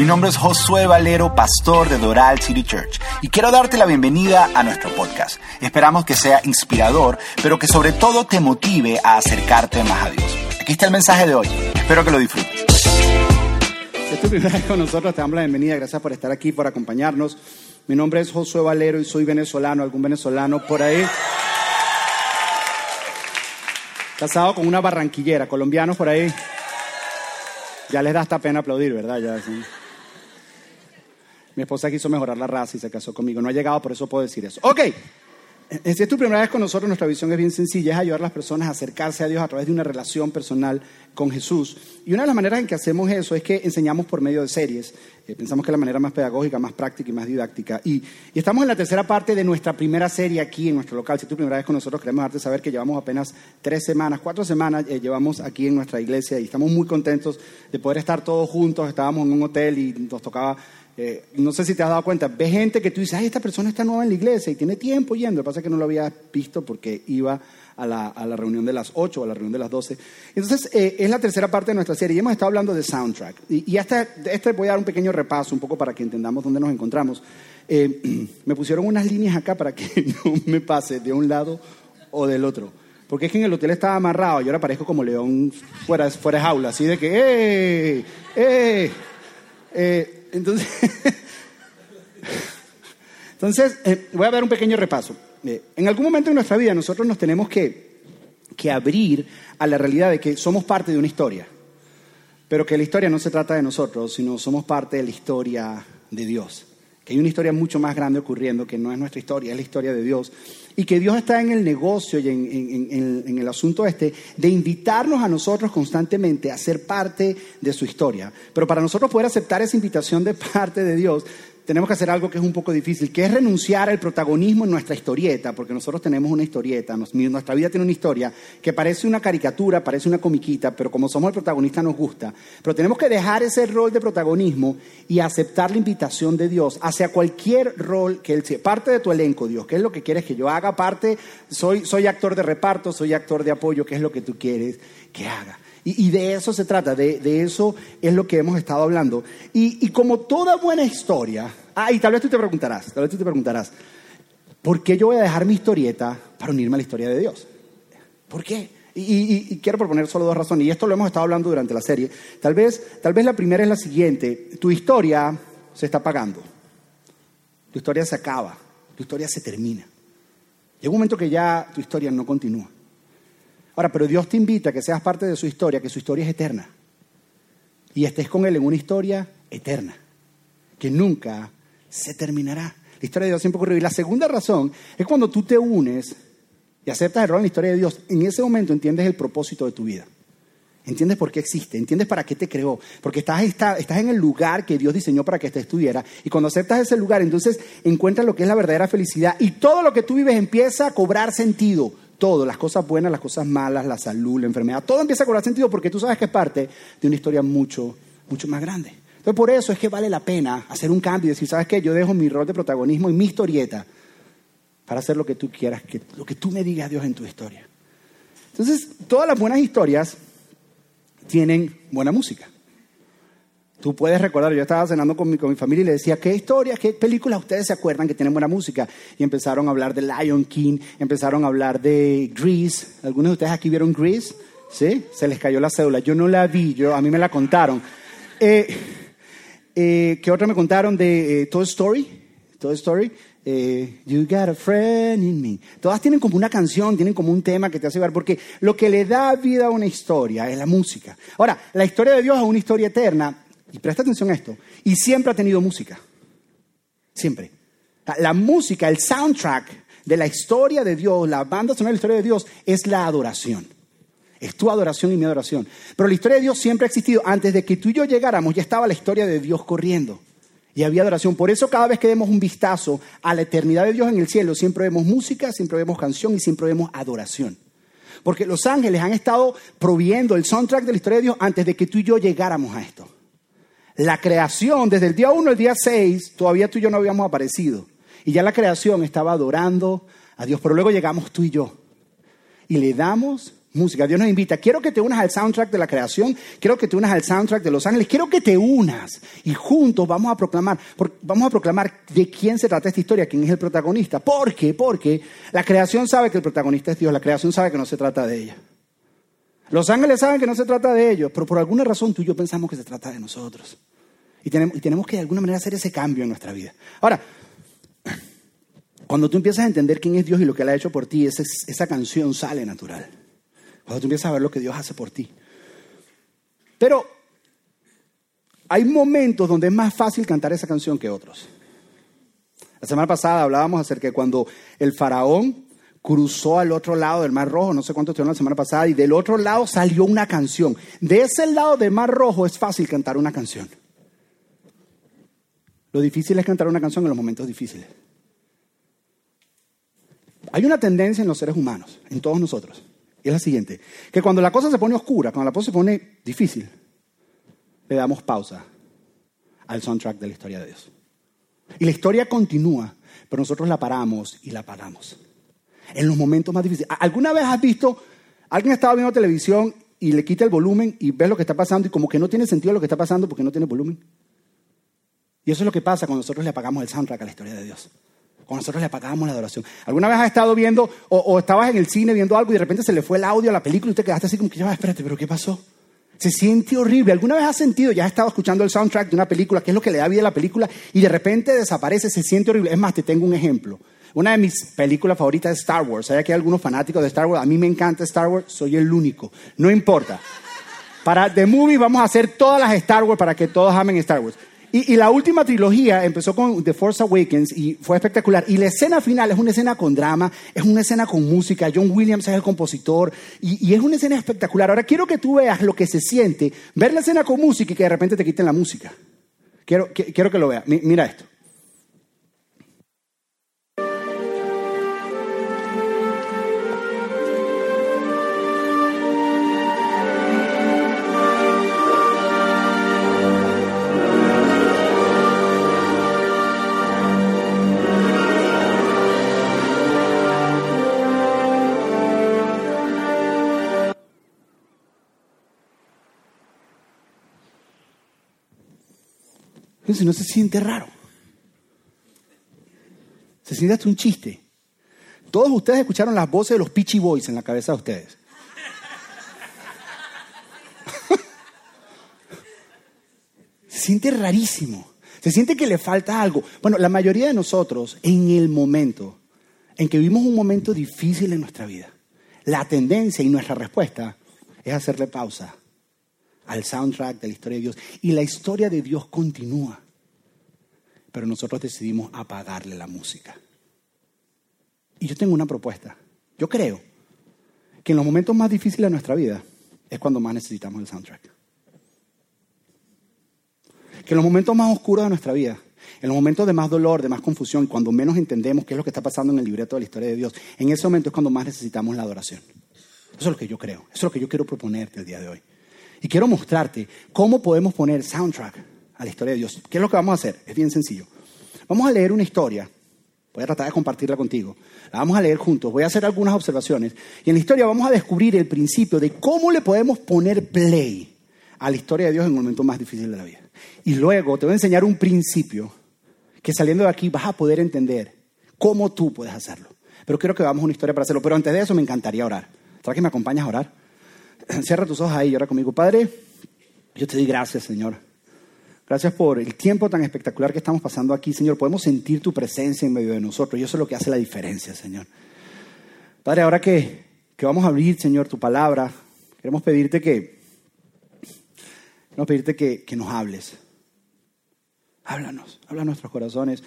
Mi nombre es Josué Valero, pastor de Doral City Church, y quiero darte la bienvenida a nuestro podcast. Esperamos que sea inspirador, pero que sobre todo te motive a acercarte más a Dios. Aquí está el mensaje de hoy. Espero que lo disfrutes. Si es tu primera vez con nosotros, te damos la bienvenida. Gracias por estar aquí, por acompañarnos. Mi nombre es Josué Valero y soy venezolano. ¿Algún venezolano por ahí? Casado con una barranquillera. ¿Colombianos por ahí? Ya les da hasta pena aplaudir, ¿verdad? Ya, sí. Mi esposa quiso mejorar la raza y se casó conmigo. No ha llegado, por eso puedo decir eso. Ok. Si es tu primera vez con nosotros, nuestra visión es bien sencilla, es ayudar a las personas a acercarse a Dios a través de una relación personal con Jesús. Y una de las maneras en que hacemos eso es que enseñamos por medio de series. Eh, pensamos que es la manera más pedagógica, más práctica y más didáctica. Y, y, estamos en la tercera parte de nuestra primera serie aquí en nuestro local. Si es tu primera vez con nosotros, queremos darte saber que llevamos apenas tres semanas, cuatro semanas eh, llevamos aquí en nuestra iglesia y estamos muy contentos de poder estar todos juntos. Estábamos en un hotel y nos tocaba eh, no sé si te has dado cuenta, ves gente que tú dices, ay, esta persona está nueva en la iglesia y tiene tiempo yendo. Lo que pasa es que no lo había visto porque iba a la, a la reunión de las 8 o a la reunión de las 12. Entonces, eh, es la tercera parte de nuestra serie y hemos estado hablando de soundtrack. Y, y hasta este voy a dar un pequeño repaso, un poco para que entendamos dónde nos encontramos. Eh, me pusieron unas líneas acá para que no me pase de un lado o del otro. Porque es que en el hotel estaba amarrado y ahora parezco como león fuera, fuera de jaula, así de que, ¡eh! ¡eh! eh entonces, entonces eh, voy a dar un pequeño repaso. Eh, en algún momento en nuestra vida nosotros nos tenemos que, que abrir a la realidad de que somos parte de una historia, pero que la historia no se trata de nosotros, sino somos parte de la historia de Dios. Que hay una historia mucho más grande ocurriendo, que no es nuestra historia, es la historia de Dios. Y que Dios está en el negocio y en, el asunto este de invitarnos a nosotros constantemente a ser parte de su historia. Pero para nosotros poder aceptar esa invitación de parte de Dios, tenemos que hacer algo que es un poco difícil, que es renunciar al protagonismo en nuestra historieta, porque nosotros tenemos una historieta, nuestra vida tiene una historia que parece una caricatura, parece una comiquita, pero como somos el protagonista nos gusta. Pero tenemos que dejar ese rol de protagonismo y aceptar la invitación de Dios hacia cualquier rol que Él sea. Parte de tu elenco, Dios, ¿qué es lo que quieres que yo haga? Parte, soy, soy actor de reparto, soy actor de apoyo, ¿qué es lo que tú quieres que haga? Y, y, de eso se trata, de, de, eso es lo que hemos estado hablando. Y, y, como toda buena historia, ah, y tal vez tú te preguntarás, tal vez tú te preguntarás, ¿por qué yo voy a dejar mi historieta para unirme a la historia de Dios? ¿Por qué? Y, y quiero proponer solo dos razones, y esto lo hemos estado hablando durante la serie. Tal vez, tal vez la primera es la siguiente, tu historia se está apagando, tu historia se acaba, tu historia se termina. Llega un momento que ya tu historia no continúa. Pero Dios te invita a que seas parte de su historia, que su historia es eterna. Y estés con Él en una historia eterna, que nunca se terminará. La historia de Dios siempre ocurrió. Y la segunda razón es cuando tú te unes y aceptas el rol en la historia de Dios, en ese momento entiendes el propósito de tu vida. Entiendes por qué existe, entiendes para qué te creó, porque estás, estás, estás en el lugar que Dios diseñó para que te estuviera. Y cuando aceptas ese lugar, entonces encuentras lo que es la verdadera felicidad y todo lo que tú vives empieza a cobrar sentido todo, las cosas buenas, las cosas malas, la salud, la enfermedad, todo empieza a cobrar sentido porque tú sabes que es parte de una historia mucho, mucho más grande. Entonces, por eso es que vale la pena hacer un cambio y decir, ¿sabes qué? Yo dejo mi rol de protagonismo y mi historieta para hacer lo que tú quieras, que, lo que tú me digas, Dios, en tu historia. Entonces, todas las buenas historias tienen buena música. Tú puedes recordar, yo estaba cenando con mi, con mi familia y le decía, ¿qué historias, qué películas ustedes se acuerdan que tienen buena música? Y empezaron a hablar de Lion King, empezaron a hablar de Grease. ¿Algunos de ustedes aquí vieron Grease? ¿Sí? Se les cayó la cédula. Yo no la vi, yo, a mí me la contaron. Eh, eh, ¿Qué otra me contaron de eh, Toy Story? Toy Story. Eh, you got a friend in me. Todas tienen como una canción, tienen como un tema que te hace ver, porque lo que le da vida a una historia es la música. Ahora, la historia de Dios es una historia eterna y presta atención a esto, y siempre ha tenido música. Siempre. La música, el soundtrack de la historia de Dios, la banda sonora de la historia de Dios, es la adoración. Es tu adoración y mi adoración. Pero la historia de Dios siempre ha existido. Antes de que tú y yo llegáramos, ya estaba la historia de Dios corriendo. Y había adoración. Por eso cada vez que demos un vistazo a la eternidad de Dios en el cielo, siempre vemos música, siempre vemos canción y siempre vemos adoración. Porque los ángeles han estado proviendo el soundtrack de la historia de Dios antes de que tú y yo llegáramos a esto. La creación, desde el día 1 al día 6, todavía tú y yo no habíamos aparecido. Y ya la creación estaba adorando a Dios. Pero luego llegamos tú y yo. Y le damos música. Dios nos invita, quiero que te unas al soundtrack de la creación, quiero que te unas al soundtrack de Los Ángeles, quiero que te unas y juntos vamos a proclamar, vamos a proclamar de quién se trata esta historia, quién es el protagonista. ¿Por qué? Porque la creación sabe que el protagonista es Dios, la creación sabe que no se trata de ella. Los ángeles saben que no se trata de ellos, pero por alguna razón tú y yo pensamos que se trata de nosotros. Y tenemos, que de alguna manera hacer ese cambio en nuestra vida. Ahora, cuando tú empiezas a entender quién es Dios y lo que Él ha hecho por ti, esa, esa canción sale natural. Cuando tú empiezas a ver lo que Dios hace por ti. Pero hay momentos donde es más fácil cantar esa canción que otros. La semana pasada hablábamos acerca de cuando el faraón cruzó al otro lado del Mar Rojo, no sé cuánto estuvieron la semana pasada, y del otro lado salió una canción. De ese lado del Mar Rojo es fácil cantar una canción. Lo difícil es cantar una canción en los momentos difíciles. Hay una tendencia en los seres humanos, en todos nosotros, y es la siguiente, que cuando la cosa se pone oscura, cuando la cosa se pone difícil, le damos pausa al soundtrack de la historia de Dios. Y la historia continúa, pero nosotros la paramos y la paramos. En los momentos más difíciles. ¿Alguna vez has visto, alguien estaba viendo televisión y le quita el volumen y ves lo que está pasando y como que no tiene sentido lo que está pasando porque no tiene volumen? Y eso es lo que pasa cuando nosotros le apagamos el soundtrack a la historia de Dios. Cuando nosotros le apagamos la adoración. ¿Alguna vez has estado viendo o, estabas en el cine viendo algo y de repente se le fue el audio a la película y te quedaste así como que, ya, espérate, pero ¿qué pasó? Se siente horrible. ¿Alguna vez has sentido, ya has estado escuchando el soundtrack de una película, qué es lo que le da vida a la película, y de repente desaparece, se siente horrible? Es más, te tengo un ejemplo. Una de mis películas favoritas es Star Wars. Hay aquí algunos fanáticos de Star Wars. A mí me encanta Star Wars, soy el único. No importa. Para The Movie vamos a hacer todas las Star Wars para que todos amen Star Wars. Y, la última trilogía empezó con The Force Awakens y fue espectacular. Y la escena final es una escena con drama, es una escena con música. John Williams es el compositor y, es una escena espectacular. Ahora quiero que tú veas lo que se siente, ver la escena con música y que de repente te quiten la música. Quiero, quiero que lo veas. Mira esto. Si no se siente raro. Se siente hasta un chiste. Todos ustedes escucharon las voces de los Peachy Boys en la cabeza de ustedes. se siente rarísimo. Se siente que le falta algo. Bueno, la mayoría de nosotros, en el momento en que vivimos un momento difícil en nuestra vida, la tendencia y nuestra respuesta es hacerle pausa al soundtrack de la historia de Dios. Y la historia de Dios continúa. Pero nosotros decidimos apagarle la música. Y yo tengo una propuesta. Yo creo que en los momentos más difíciles de nuestra vida es cuando más necesitamos el soundtrack. Que en los momentos más oscuros de nuestra vida, en los momentos de más dolor, de más confusión, cuando menos entendemos qué es lo que está pasando en el libreto de la historia de Dios, en ese momento es cuando más necesitamos la adoración. Eso es lo que yo creo, eso es lo que yo quiero proponerte el día de hoy. Y quiero mostrarte cómo podemos poner soundtrack a la historia de Dios. ¿Qué es lo que vamos a hacer? Es bien sencillo. Vamos a leer una historia. Voy a tratar de compartirla contigo. La vamos a leer juntos. Voy a hacer algunas observaciones. Y en la historia vamos a descubrir el principio de cómo le podemos poner play a la historia de Dios en el momento más difícil de la vida. Y luego te voy a enseñar un principio que saliendo de aquí vas a poder entender cómo tú puedes hacerlo. Pero quiero que veamos una historia para hacerlo. Pero antes de eso me encantaría orar. ¿Sabes que me acompañas a orar? Cierra tus ojos ahí y ora conmigo. Padre, yo te doy gracias, Señor. Gracias por el tiempo tan espectacular que estamos pasando aquí, Señor. Podemos sentir tu presencia en medio de nosotros y eso es lo que hace la diferencia, Señor. Padre, ahora que, que vamos a abrir, Señor, tu palabra, queremos pedirte que, queremos pedirte que, que nos hables. Háblanos, habla a nuestros corazones.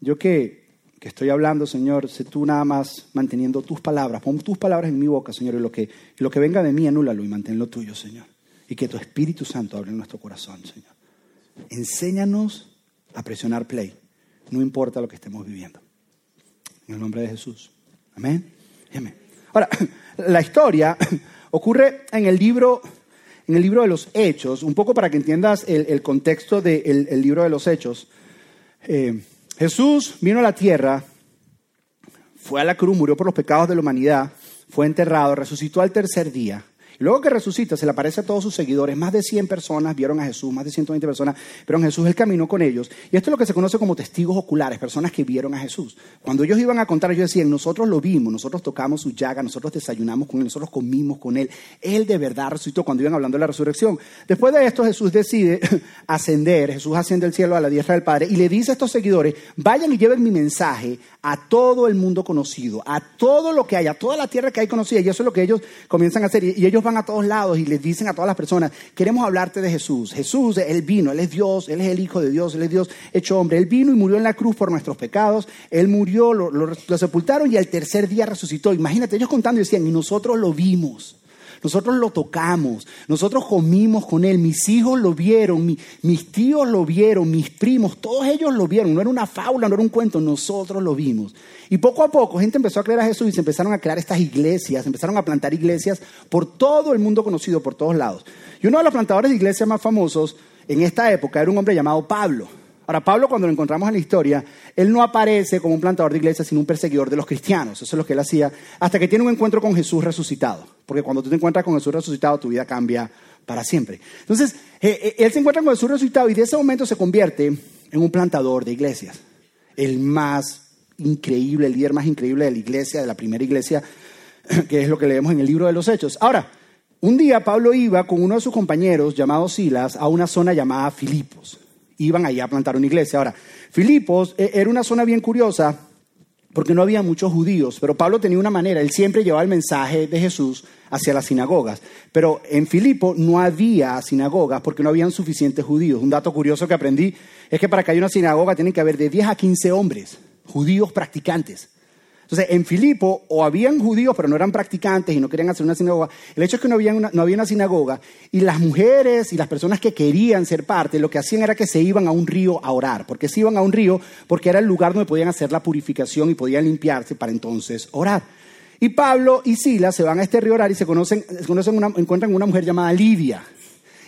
Yo que estoy hablando, Señor, sé tú nada más manteniendo tus palabras. Pon tus palabras en mi boca, Señor, y lo que, lo que venga de mí, anúlalo y mantén lo tuyo, Señor. Y que tu Espíritu Santo hable en nuestro corazón, Señor. Enséñanos a presionar play, no importa lo que estemos viviendo. En el nombre de Jesús. Amén. Amén. Ahora, la historia ocurre en el libro, en el libro de los Hechos, un poco para que entiendas el, contexto del libro de los Hechos. Eh, Jesús vino a la tierra, fue a la cruz, murió por los pecados de la humanidad, fue enterrado, resucitó al tercer día luego que resucita, se le aparece a todos sus seguidores. Más de 100 personas vieron a Jesús, más de 120 personas vieron a Jesús. Él caminó con ellos. Y esto es lo que se conoce como testigos oculares, personas que vieron a Jesús. Cuando ellos iban a contar, ellos decían, nosotros lo vimos, nosotros tocamos su llaga, nosotros desayunamos con él, nosotros comimos con él. Él de verdad resucitó cuando iban hablando de la resurrección. Después de esto, Jesús decide ascender. Jesús asciende al cielo a la diestra del Padre y le dice a estos seguidores, vayan y lleven mi mensaje a todo el mundo conocido, a todo lo que hay, a toda la tierra que hay conocida. Y eso es lo que ellos comienzan a hacer. Y ellos van a todos lados y les dicen a todas las personas, queremos hablarte de Jesús. Jesús, Él vino, Él es Dios, Él es el Hijo de Dios, Él es Dios hecho hombre. Él vino y murió en la cruz por nuestros pecados. Él murió, lo, lo sepultaron y al tercer día resucitó. Imagínate, ellos contando y decían, y nosotros lo vimos. Nosotros lo tocamos, nosotros comimos con él, mis hijos lo vieron, mis tíos lo vieron, mis primos, todos ellos lo vieron. No era una fábula, no era un cuento, nosotros lo vimos. Y poco a poco gente empezó a creer a Jesús y se empezaron a crear estas iglesias, empezaron a plantar iglesias por todo el mundo conocido, por todos lados. Y uno de los plantadores de iglesias más famosos en esta época era un hombre llamado Pablo. Ahora, Pablo, cuando lo encontramos en la historia, él no aparece como un plantador de iglesias, sino un perseguidor de los cristianos. Eso es lo que él hacía, hasta que tiene un encuentro con Jesús resucitado. Porque cuando tú te encuentras con Jesús resucitado, tu vida cambia para siempre. Entonces, eh, eh, él se encuentra con Jesús resucitado y de ese momento se convierte en un plantador de iglesias. El más increíble, el líder más increíble de la iglesia, de la primera iglesia, que es lo que leemos en el libro de los Hechos. Ahora, un día Pablo iba con uno de sus compañeros llamado Silas a una zona llamada Filipos iban allá a plantar una iglesia. Ahora, Filipos eh, era una zona bien curiosa porque no había muchos judíos, pero Pablo tenía una manera, él siempre llevaba el mensaje de Jesús hacia las sinagogas, pero en Filipo no había sinagogas porque no habían suficientes judíos. Un dato curioso que aprendí es que para que haya una sinagoga tienen que haber de 10 a 15 hombres, judíos practicantes. Entonces, en Filipo, o habían judíos, pero no eran practicantes y no querían hacer una sinagoga. El hecho es que no había, una, no había una sinagoga y las mujeres y las personas que querían ser parte, lo que hacían era que se iban a un río a orar. ¿Por qué se iban a un río? Porque era el lugar donde podían hacer la purificación y podían limpiarse para entonces orar. Y Pablo y Silas se van a este río a orar y se conocen, conocen una, encuentran una mujer llamada Lidia.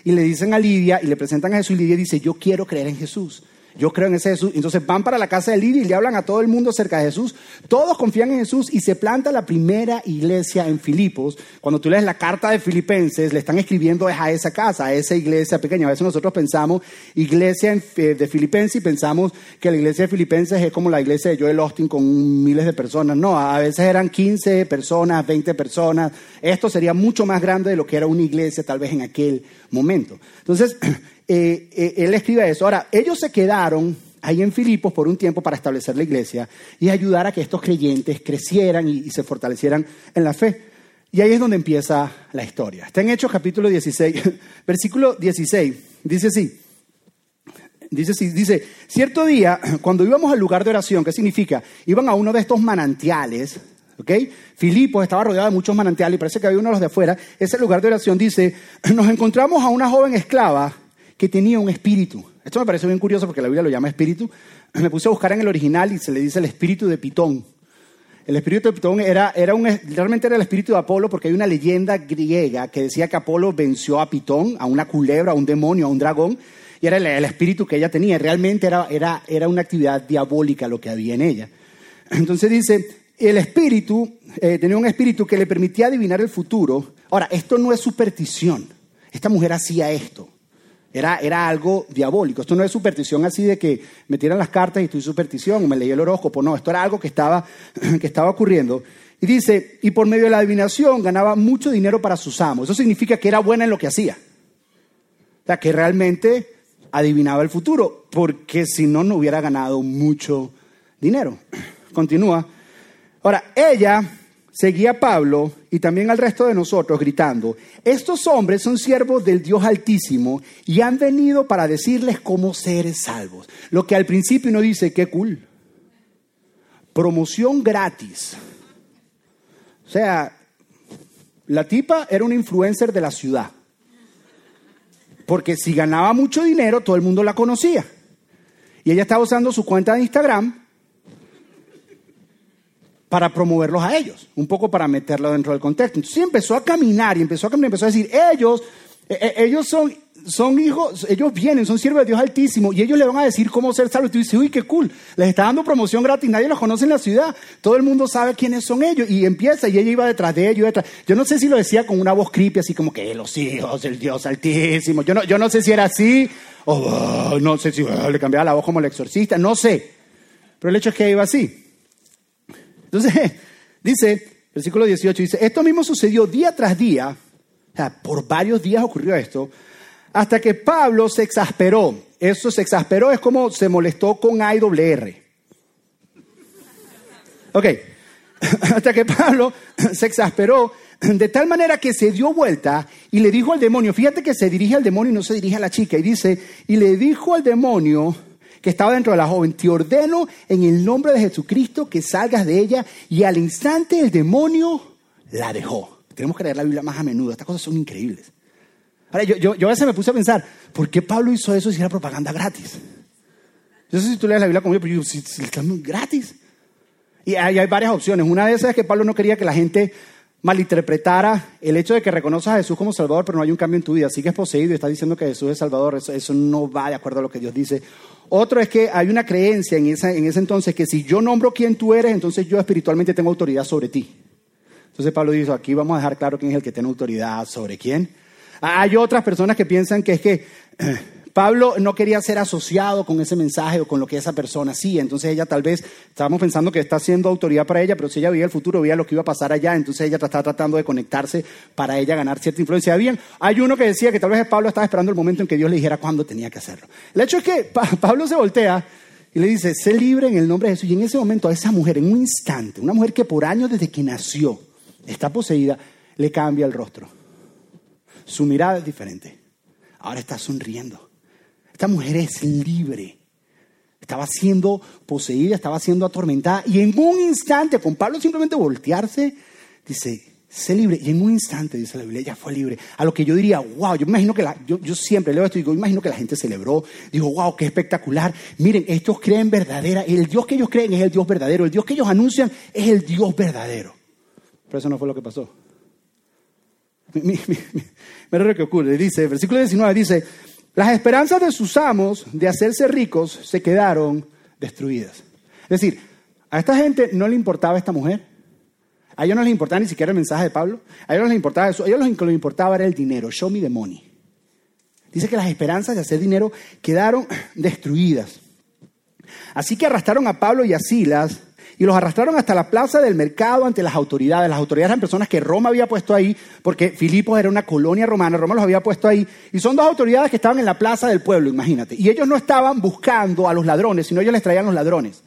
Y le dicen a Lidia y le presentan a Jesús y Lidia dice, yo quiero creer en Jesús. Yo creo en ese Jesús. Entonces van para la casa de Lidia y le hablan a todo el mundo acerca de Jesús. Todos confían en Jesús y se planta la primera iglesia en Filipos. Cuando tú lees la carta de Filipenses, le están escribiendo a esa casa, a esa iglesia pequeña. A veces nosotros pensamos iglesia de Filipenses y pensamos que la iglesia de Filipenses es como la iglesia de Joel Austin con miles de personas. No, a veces eran 15 personas, 20 personas. Esto sería mucho más grande de lo que era una iglesia tal vez en aquel momento. Entonces, Eh, eh, él escribe eso. Ahora, ellos se quedaron ahí en Filipos por un tiempo para establecer la iglesia y ayudar a que estos creyentes crecieran y, se fortalecieran en la fe. Y ahí es donde empieza la historia. Está en Hechos capítulo 16, versículo 16. Dice así. Dice así, dice, cierto día, cuando íbamos al lugar de oración, ¿qué significa? Iban a uno de estos manantiales, ¿ok? Filipos estaba rodeado de muchos manantiales y parece que había uno de los de afuera. Ese lugar de oración dice, nos encontramos a una joven esclava que tenía un espíritu. Esto me parece bien curioso porque la Biblia lo llama espíritu. Me puse a buscar en el original y se le dice el espíritu de Pitón. El espíritu de Pitón era, realmente era el espíritu de Apolo porque hay una leyenda griega que decía que Apolo venció a Pitón, a una culebra, a un demonio, a un dragón, y era el, espíritu que ella tenía. Realmente era, una actividad diabólica lo que había en ella. Entonces dice, el espíritu, eh, tenía un espíritu que le permitía adivinar el futuro. Ahora, esto no es superstición. Esta mujer hacía esto. Era, era, algo diabólico. Esto no es superstición así de que me tiran las cartas y estoy superstición o me leí el horóscopo. No, esto era algo que estaba, que estaba ocurriendo. Y dice, y por medio de la adivinación ganaba mucho dinero para sus amos. Eso significa que era buena en lo que hacía. O sea, que realmente adivinaba el futuro, porque si no, no hubiera ganado mucho dinero. Continúa. Ahora, ella seguía Pablo y también al resto de nosotros gritando, estos hombres son siervos del Dios Altísimo y han venido para decirles cómo ser salvos. Lo que al principio uno dice, qué cool. Promoción gratis. O sea, la tipa era una influencer de la ciudad. Porque si ganaba mucho dinero, todo el mundo la conocía. Y ella estaba usando su cuenta de Instagram para promoverlos a ellos, un poco para meterlo dentro del contexto. Entonces empezó a caminar y empezó a caminar, empezó a decir, ellos, e, e, ellos son, son hijos, ellos vienen, son siervos de Dios Altísimo y ellos le van a decir cómo ser salvos. Y tú dices, uy, qué cool, les está dando promoción gratis, nadie los conoce en la ciudad, todo el mundo sabe quiénes son ellos. Y empieza y ella iba detrás de ellos. Detrás. Yo no sé si lo decía con una voz creepy, así como que los hijos del Dios Altísimo. Yo no, yo no sé si era así, o oh, no sé si oh, le cambiaba la voz como el exorcista, no sé. Pero el hecho es que iba así. Entonces, dice, versículo 18, dice, esto mismo sucedió día tras día, o sea, por varios días ocurrió esto, hasta que Pablo se exasperó. Eso se exasperó es como se molestó con AWR. Ok, hasta que Pablo se exasperó de tal manera que se dio vuelta y le dijo al demonio, fíjate que se dirige al demonio y no se dirige a la chica, y dice, y le dijo al demonio que estaba dentro de la joven, te ordeno en el nombre de Jesucristo que salgas de ella, y al instante el demonio la dejó. Tenemos que leer la Biblia más a menudo, estas cosas son increíbles. Ahora, yo, yo, yo a veces me puse a pensar, ¿por qué Pablo hizo eso si era propaganda gratis? Yo sé si tú lees la Biblia conmigo, pero yo, si, si gratis. Y hay, hay, varias opciones. Una de esas es que Pablo no quería que la gente malinterpretara el hecho de que reconoces a Jesús como Salvador, pero no hay un cambio en tu vida. Sigues poseído y estás diciendo que Jesús es Salvador. Eso, eso, no va de acuerdo a lo que Dios dice. Otro es que hay una creencia en, esa, en ese entonces que si yo nombro quién tú eres, entonces yo espiritualmente tengo autoridad sobre ti. Entonces Pablo dice, aquí vamos a dejar claro quién es el que tiene autoridad sobre quién. Hay otras personas que piensan que es que Pablo no quería ser asociado con ese mensaje o con lo que esa persona hacía. Entonces ella tal vez, estábamos pensando que está siendo autoridad para ella, pero si ella veía el futuro, veía lo que iba a pasar allá, entonces ella estaba tratando de conectarse para ella ganar cierta influencia. Habían, hay uno que decía que tal vez Pablo estaba esperando el momento en que Dios le dijera cuándo tenía que hacerlo. El hecho es que Pablo se voltea y le dice, sé libre en el nombre de Jesús. Y en ese momento a esa mujer, en un instante, una mujer que por años desde que nació está poseída, le cambia el rostro. Su mirada es diferente. Ahora está sonriendo. Esta mujer es libre. Estaba siendo poseída, estaba siendo atormentada. Y en un instante, con Pablo simplemente voltearse, dice, sé libre. Y en un instante, dice la Biblia, ella fue libre. A lo que yo diría, wow, yo imagino que la, yo, yo siempre leo esto y digo, imagino que la gente celebró. Digo, wow, qué espectacular. Miren, estos creen verdadera. El Dios que ellos creen es el Dios verdadero. El Dios que ellos anuncian es el Dios verdadero. Pero eso no fue lo que pasó. Mira lo que ocurre. Dice, versículo 19 dice, las esperanzas de sus amos de hacerse ricos se quedaron destruidas. Es decir, a esta gente no le importaba esta mujer. A ellos no les importaba ni siquiera el mensaje de Pablo. A ellos no les importaba eso. A lo que les importaba era el dinero. Show me the money. Dice que las esperanzas de hacer dinero quedaron destruidas. Así que arrastraron a Pablo y a Silas y los arrastraron hasta la plaza del mercado ante las autoridades. Las autoridades eran personas que Roma había puesto ahí, porque Filipos era una colonia romana, Roma los había puesto ahí, y son dos autoridades que estaban en la plaza del pueblo, imagínate. Y ellos no estaban buscando a los ladrones, sino ellos les traían los ladrones.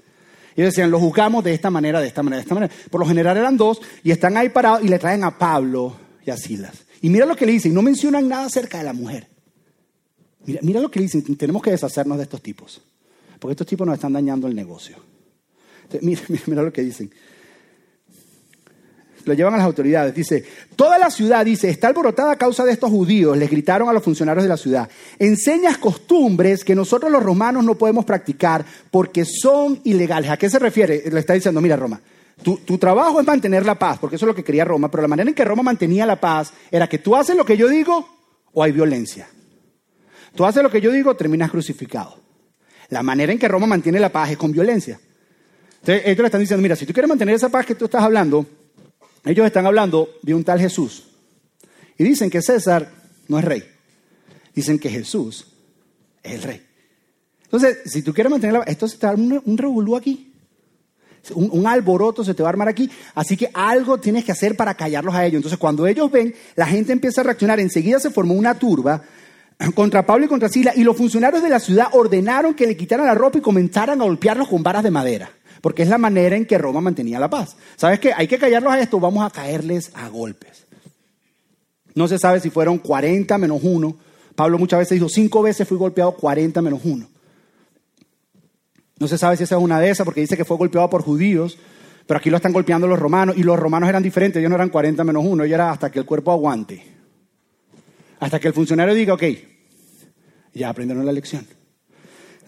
Y decían, los juzgamos de esta manera, de esta manera, de esta manera. Por lo general eran dos, y están ahí parados y le traen a Pablo y a Silas. Y mira lo que le dicen, no mencionan nada acerca de la mujer. Mira, mira lo que le dicen, tenemos que deshacernos de estos tipos, porque estos tipos nos están dañando el negocio. Mira, mira, lo que dicen. Lo llevan a las autoridades. Dice, toda la ciudad, dice, está alborotada a causa de estos judíos. Les gritaron a los funcionarios de la ciudad. Enseñas costumbres que nosotros los romanos no podemos practicar porque son ilegales. ¿A qué se refiere? Le está diciendo, mira Roma, tu, tu, trabajo es mantener la paz, porque eso es lo que quería Roma, pero la manera en que Roma mantenía la paz era que tú haces lo que yo digo o hay violencia. Tú haces lo que yo digo, terminas crucificado. La manera en que Roma mantiene la paz es con violencia. Entonces, ellos le están diciendo, mira, si tú quieres mantener esa paz que tú estás hablando, ellos están hablando de un tal Jesús. Y dicen que César no es rey. Dicen que Jesús es el rey. Entonces, si tú quieres mantener la esto se te va a un, un revolú aquí. Un, un, alboroto se te va a armar aquí. Así que algo tienes que hacer para callarlos a ellos. Entonces, cuando ellos ven, la gente empieza a reaccionar. Enseguida se formó una turba contra Pablo y contra Sila. Y los funcionarios de la ciudad ordenaron que le quitaran la ropa y comenzaran a golpearlos con varas de madera porque es la manera en que Roma mantenía la paz. ¿Sabes qué? Hay que callarlos a esto, vamos a caerles a golpes. No se sabe si fueron 40 menos 1. Pablo muchas veces dijo, cinco veces fui golpeado 40 menos 1. No se sabe si esa es una de esas, porque dice que fue golpeado por judíos, pero aquí lo están golpeando los romanos, y los romanos eran diferentes, ellos no eran 40 menos 1, ellos era hasta que el cuerpo aguante. Hasta que el funcionario diga, ok, ya aprendieron la lección.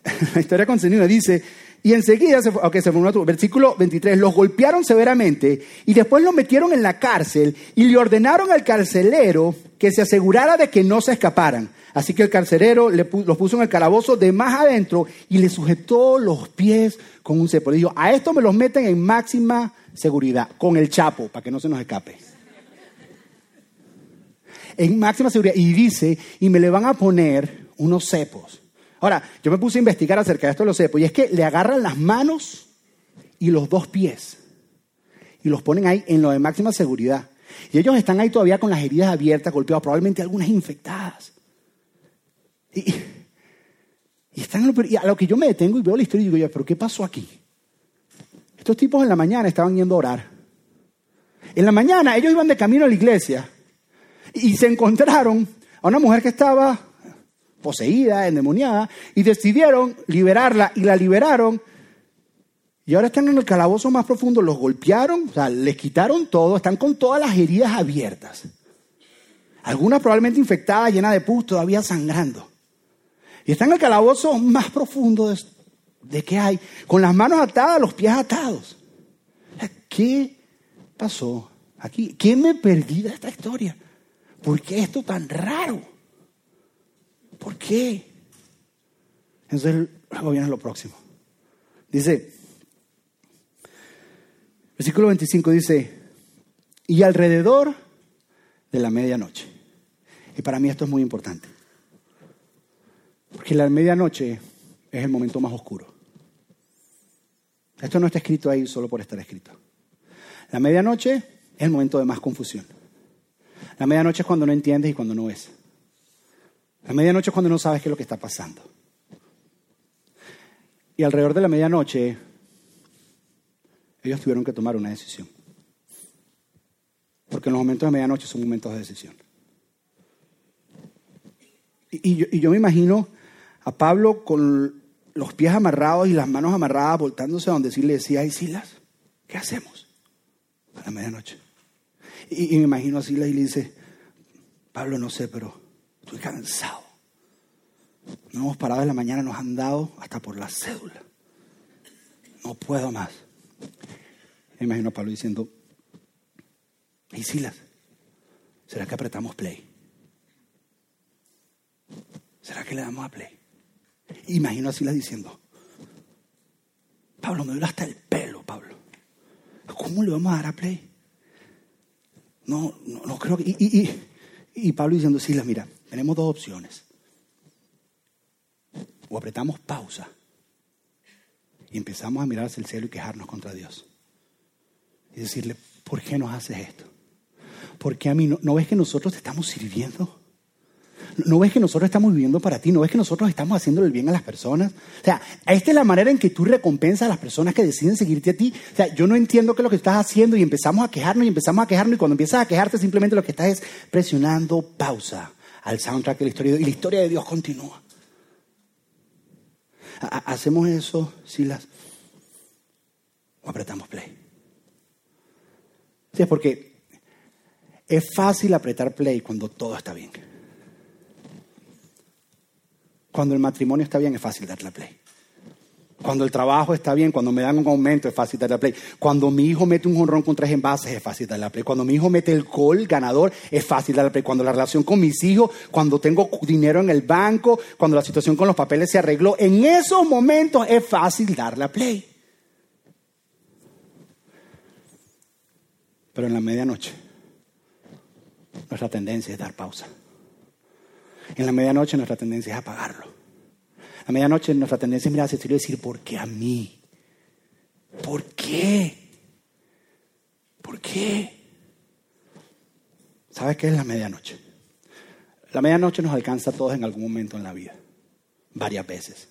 la historia continúa, dice, y enseguida, se, okay, se formó versículo 23, los golpearon severamente y después los metieron en la cárcel y le ordenaron al carcelero que se asegurara de que no se escaparan. Así que el carcerero le los puso en el calabozo de más adentro y le sujetó los pies con un cepo. Le dijo, a esto me los meten en máxima seguridad, con el chapo, para que no se nos escape. En máxima seguridad. Y dice, y me le van a poner unos cepos. Ahora, yo me puse a investigar acerca de esto los cepos, y es que le agarran las manos y los dos pies, y los ponen ahí en lo de máxima seguridad. Y ellos están ahí todavía con las heridas abiertas, golpeadas, probablemente algunas infectadas. Y, están, a lo que yo me detengo y veo la historia y digo, pero ¿qué pasó aquí? Estos tipos en la mañana estaban yendo a orar. En la mañana ellos iban de camino a la iglesia y se encontraron a una mujer que estaba poseída, endemoniada, y decidieron liberarla y la liberaron. Y ahora están en el calabozo más profundo, los golpearon, o sea, les quitaron todo, están con todas las heridas abiertas. Algunas probablemente infectadas, llenas de pus, todavía sangrando. Y está en el calabozo más profundo de, de que hay, con las manos atadas, los pies atados. ¿Qué pasó aquí? ¿Qué me perdí de esta historia? ¿Por qué esto tan raro? ¿Por qué? Entonces luego viene lo próximo. Dice, versículo 25 dice, y alrededor de la medianoche. Y para mí esto es muy importante. Porque la medianoche es el momento más oscuro. Esto no está escrito ahí solo por estar escrito. La medianoche es el momento de más confusión. La medianoche es cuando no entiendes y cuando no ves. La medianoche es cuando no sabes qué es lo que está pasando. Y alrededor de la medianoche, ellos tuvieron que tomar una decisión. Porque los momentos de medianoche son momentos de decisión. Y, yo, me imagino a Pablo con los pies amarrados y las manos amarradas, voltándose a donde sí le decía, ay Silas, ¿qué hacemos? A la medianoche. Y, me imagino a Silas y le dice, Pablo, no sé, pero estoy cansado. No hemos parado en la mañana, nos han dado hasta por la cédula. No puedo más. Imagino a Pablo diciendo, y Silas, ¿será que apretamos play? ¿Será que le damos a play? Imagino a Silas diciendo, Pablo, me duele hasta el pelo, Pablo. ¿Cómo le vamos a dar a play? No, no, creo que... Y, y Pablo diciendo, Silas, mira, tenemos dos opciones. O apretamos pausa y empezamos a mirar hacia el cielo y quejarnos contra Dios. Y decirle, ¿por qué nos haces esto? ¿Por qué a mí no, ves que nosotros te estamos sirviendo? ¿No ves que nosotros estamos viviendo para ti? ¿No ves que nosotros estamos haciendo el bien a las personas? O sea, esta es la manera en que tú recompensas a las personas que deciden seguirte a ti. O sea, yo no entiendo qué es lo que estás haciendo y empezamos a quejarnos y empezamos a quejarnos y cuando empiezas a quejarte simplemente lo que estás es presionando pausa al soundtrack de la historia y la historia de Dios continúa. ¿Hacemos eso, Silas? ¿O apretamos play? Sí, porque es fácil apretar play cuando todo está bien. Cuando el matrimonio está bien es fácil darle play. Cuando el trabajo está bien, cuando me dan un aumento es fácil darle play. Cuando mi hijo mete un jonrón con tres envases es fácil darle play. Cuando mi hijo mete el gol ganador es fácil darle play. Cuando la relación con mis hijos, cuando tengo dinero en el banco, cuando la situación con los papeles se arregló, en esos momentos es fácil darle play. Pero en la medianoche, nuestra tendencia es dar pausa. En la medianoche nuestra tendencia es apagarlo. A medianoche nuestra tendencia es mirar hacia el cielo y decir, ¿por qué a mí? ¿Por qué? ¿Por qué? ¿Sabes qué es la medianoche? La medianoche nos alcanza a todos en algún momento en la vida, varias veces.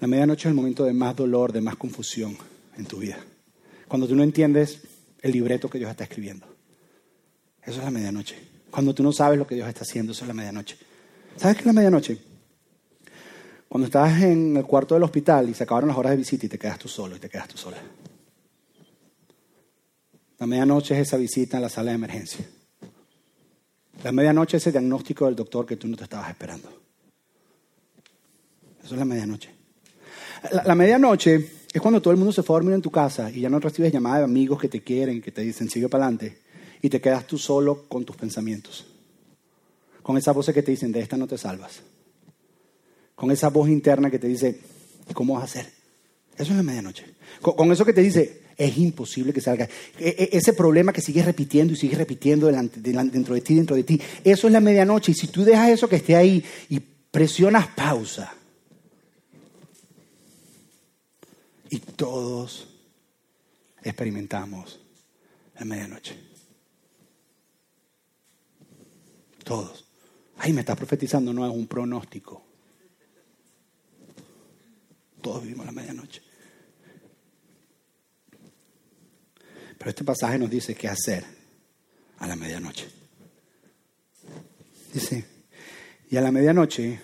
La medianoche es el momento de más dolor, de más confusión en tu vida. Cuando tú no entiendes el libreto que Dios está escribiendo. Eso es la medianoche. Cuando tú no sabes lo que Dios está haciendo, eso es la medianoche. ¿Sabes qué es la medianoche? Cuando estás en el cuarto del hospital y se acabaron las horas de visita y te quedas tú solo y te quedas tú sola. La medianoche es esa visita en la sala de emergencia. La medianoche es ese diagnóstico del doctor que tú no te estabas esperando. Eso es la medianoche. La, la, medianoche es cuando todo el mundo se fue a dormir en tu casa y ya no recibes llamadas de amigos que te quieren, que te dicen sigue para adelante y te quedas tú solo con tus pensamientos. con esas voces que te dicen, de esta no te salvas. Con esa voz interna que te dice, ¿cómo vas a hacer? Eso es la medianoche. Con, eso que te dice, es imposible que salga. E, e, ese problema que sigues repitiendo y sigues repitiendo dentro de ti, dentro de ti, eso es la medianoche. Y si tú dejas eso que esté ahí y presionas pausa, y todos experimentamos la medianoche. Todos. Ay, me está profetizando, no es un pronóstico. Todos vivimos la medianoche. Pero este pasaje nos dice qué hacer a la medianoche. Dice, y a la medianoche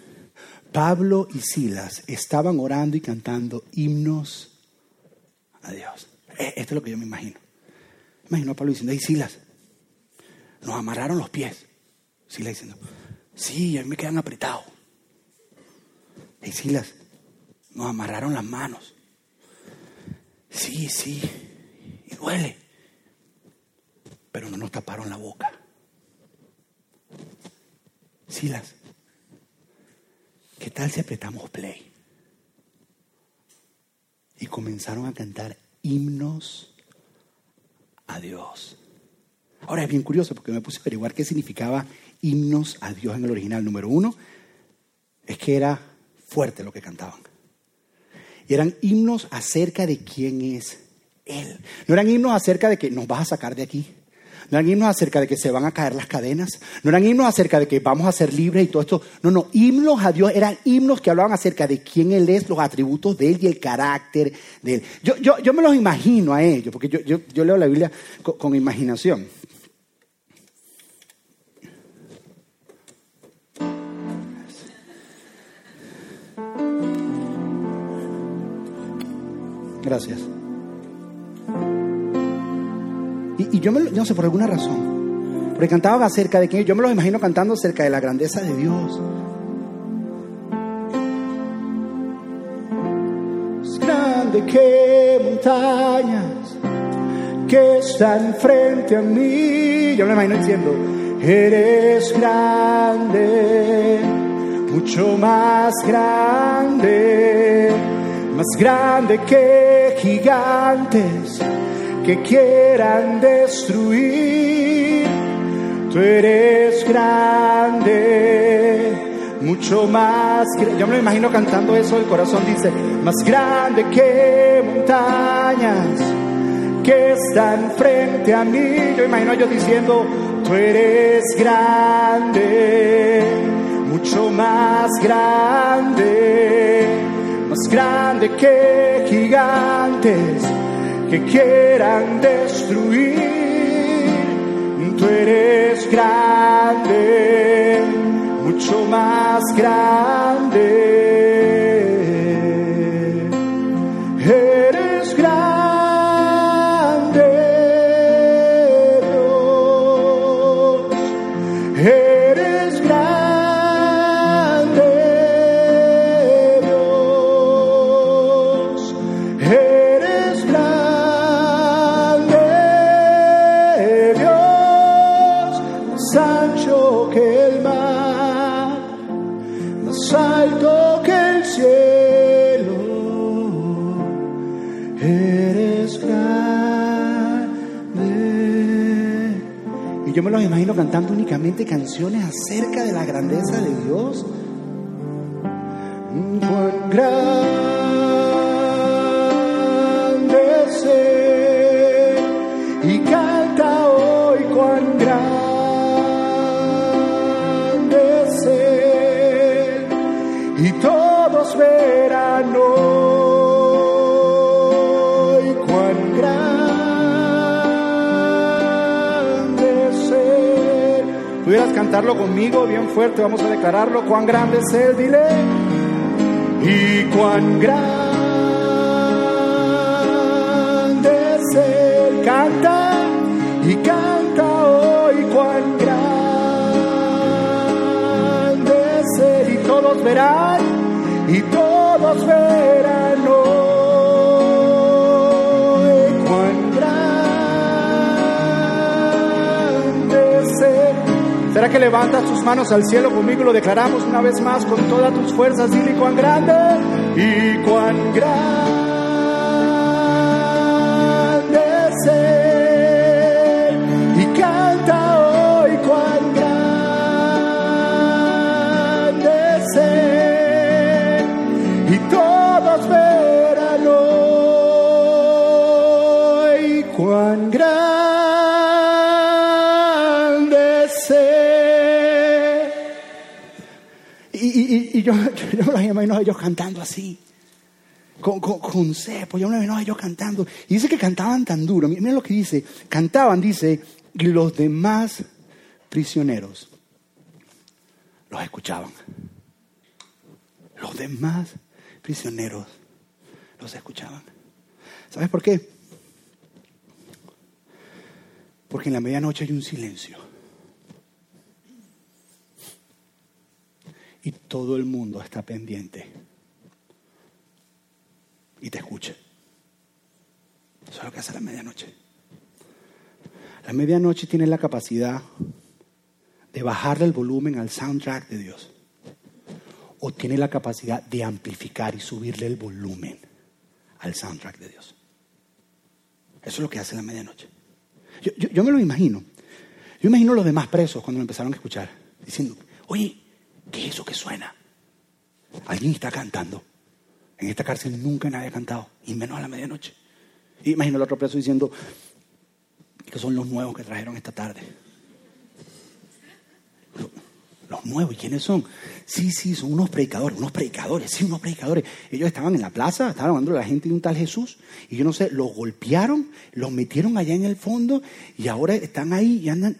Pablo y Silas estaban orando y cantando himnos a Dios. E, esto es lo que yo me imagino. Imagino a Pablo diciendo, ay Silas, nos amarraron los pies. Silas diciendo, sí, a mí me quedan apretados. Hey Silas, nos amarraron las manos. Sí, sí, y duele pero no nos taparon la boca. Silas, ¿qué tal si apretamos play? Y comenzaron a cantar himnos a Dios. Ahora es bien curioso porque me puse a averiguar qué significaba himnos a Dios en el original. Número uno, es que era fuerte lo que cantaban. Y eran himnos acerca de quién es Él. No eran himnos acerca de que nos vas a sacar de aquí. No eran himnos acerca de que se van a caer las cadenas. No eran himnos acerca de que vamos a ser libres y todo esto. No, no, himnos a Dios eran himnos que hablaban acerca de quién Él es, los atributos de Él y el carácter de Él. Yo, yo, yo me los imagino a ellos, porque yo, yo, yo leo la Biblia con, con imaginación. Gracias. Y, yo, me, no sé, por alguna razón, porque cantaban acerca de que yo me los imagino cantando acerca de la grandeza de Dios. Es grande que montañas que están frente a mí. Yo me imagino diciendo, eres grande, mucho más grande, más grande que gigantes que quieran destruir. Tú eres grande, mucho más. Yo me lo imagino cantando eso, el corazón dice, más grande que montañas que están frente a mí. Yo imagino yo diciendo, tú eres grande, mucho más grande, más grande que gigantes que quieran destruir. Tú eres grande, mucho más grande. Cantando únicamente canciones acerca de la grandeza de Dios. Cantarlo conmigo bien fuerte, vamos a declararlo. Cuán grande es Él, dile. Y cuán grande es Él, canta y canta hoy. Cuán grande es Él, y todos verán, levanta tus manos al cielo conmigo, lo declaramos una vez más con todas tus fuerzas. Dile cuán grande y cuán grande yo, me los imagino a ellos cantando así. Con, con, con cepo, yo me imagino a ellos cantando. Y dice que cantaban tan duro. Miren lo que dice. Cantaban, dice, y los demás prisioneros los escuchaban. Los demás prisioneros los escuchaban. ¿Sabes por qué? Porque en la medianoche hay un silencio. Y todo el mundo está pendiente. Y te escucha. Eso es lo que hace la medianoche. La medianoche tiene la capacidad de bajarle el volumen al soundtrack de Dios. O tiene la capacidad de amplificar y subirle el volumen al soundtrack de Dios. Eso es lo que hace la medianoche. Yo, yo- yo me lo imagino. Yo imagino los demás presos cuando lo empezaron a escuchar, diciendo, oye, ¿qué es eso que suena? Alguien está cantando. En esta cárcel nunca nadie ha cantado, y menos a la medianoche. Y imagino al otro preso diciendo, que son los nuevos que trajeron esta tarde. Lo- Los nuevos, ¿y quiénes son? Sí, sí, son unos predicadores, unos predicadores, sí, unos predicadores. Ellos estaban en la plaza, estaban hablando de la gente de un tal Jesús, y yo no sé, los golpearon, los metieron allá en el fondo, y ahora están ahí y andan,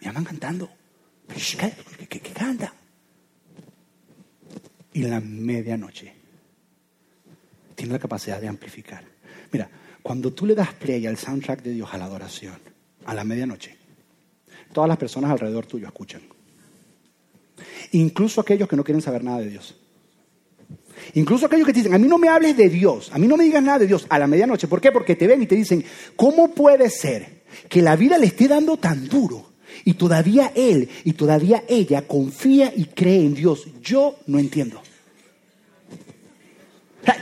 y andan cantando. ¿Qué, qué- qué- cantan? Y la medianoche tiene la capacidad de amplificar. Mira, cuando tú le das play al soundtrack de Dios a la adoración, a la medianoche, todas las personas alrededor tuyo escuchan. Incluso aquellos que no quieren saber nada de Dios. Incluso aquellos que te dicen, a mí no me hables de Dios, a mí no me digas nada de Dios a la medianoche. ¿Por qué? Porque te ven y te dicen, ¿cómo puede ser que la vida le esté dando tan duro y todavía él y todavía ella confía y cree en Dios? Yo no entiendo.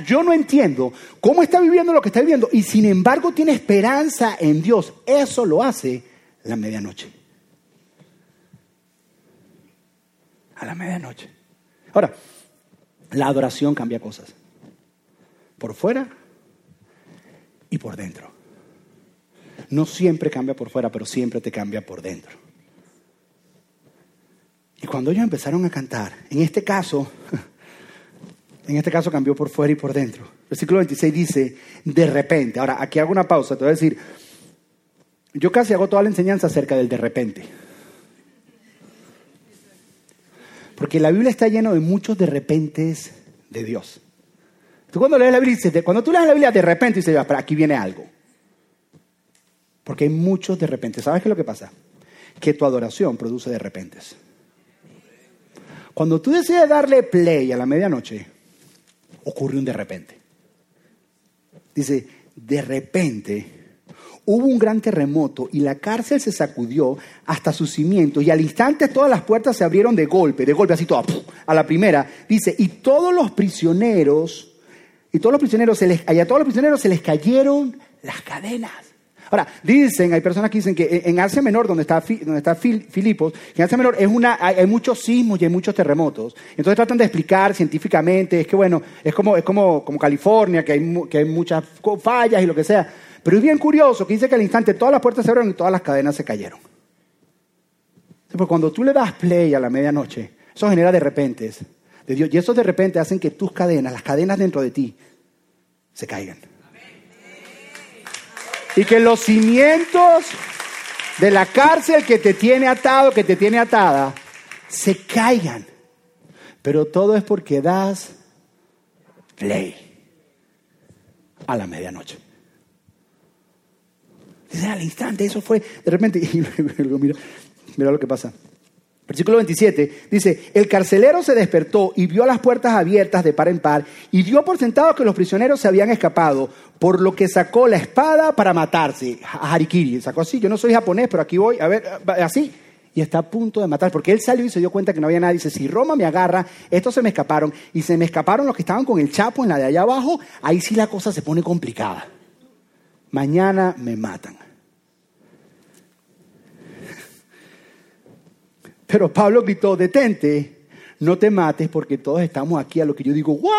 Yo no entiendo cómo está viviendo lo que está viviendo y sin embargo tiene esperanza en Dios. Eso lo hace la medianoche. A la medianoche. Ahora, la adoración cambia cosas. Por fuera y por dentro. No siempre cambia por fuera, pero siempre te cambia por dentro. Y cuando ellos empezaron a cantar, en este caso, en este caso cambió por fuera y por dentro. Versículo 26 dice, de repente. Ahora, aquí hago una pausa, te voy a decir, yo casi hago toda la enseñanza acerca del de repente. Porque la Biblia está llena de muchos de repentes de Dios. Tú cuando lees la Biblia dices, cuando tú lees la Biblia de repente dices, "Ah, pero aquí viene algo. Porque hay muchos de repente. ¿Sabes qué es lo que pasa? Que tu adoración produce de repentes. Cuando tú decides darle play a la medianoche, ocurre un de repente. Dice, de repente hubo un gran terremoto y la cárcel se sacudió hasta sus cimientos y al instante todas las puertas se abrieron de golpe, de golpe así toda, a la primera. Dice, y todos los prisioneros, y todos los prisioneros, se les, y a todos los prisioneros se les cayeron las cadenas. Ahora, dicen, hay personas que dicen que en Asia Menor, donde está, donde está Fil- Filipos, que en Asia Menor es una, hay, muchos sismos y hay muchos terremotos. Entonces tratan de explicar científicamente, es que bueno, es como, es como, como California, que hay, que hay muchas fallas y lo que sea. Pero es bien curioso que dice que al instante todas las puertas se abrieron y todas las cadenas se cayeron. Porque cuando tú le das play a la medianoche, eso genera de repente de Dios. Y esos de repente hacen que tus cadenas, las cadenas dentro de ti, se caigan. Y que los cimientos de la cárcel que te tiene atado, que te tiene atada, se caigan. Pero todo es porque das play a la medianoche. Dice al instante, eso fue de repente. Y mira, mira lo que pasa. Versículo 27 dice, el carcelero se despertó y vio las puertas abiertas de par en par y dio por sentado que los prisioneros se habían escapado, por lo que sacó la espada para matarse. Ha- Harikiri, sacó así, yo no soy japonés, pero aquí voy, a ver, así. y está a punto de matar, porque él salió y se dio cuenta que no había nadie. Dice, si Roma me agarra, estos se me escaparon, y se me escaparon los que estaban con el Chapo en la de allá abajo, ahí sí la cosa se pone complicada. Mañana me matan. Pero Pablo gritó, detente, no te mates porque todos estamos aquí a lo que yo digo, ¿what?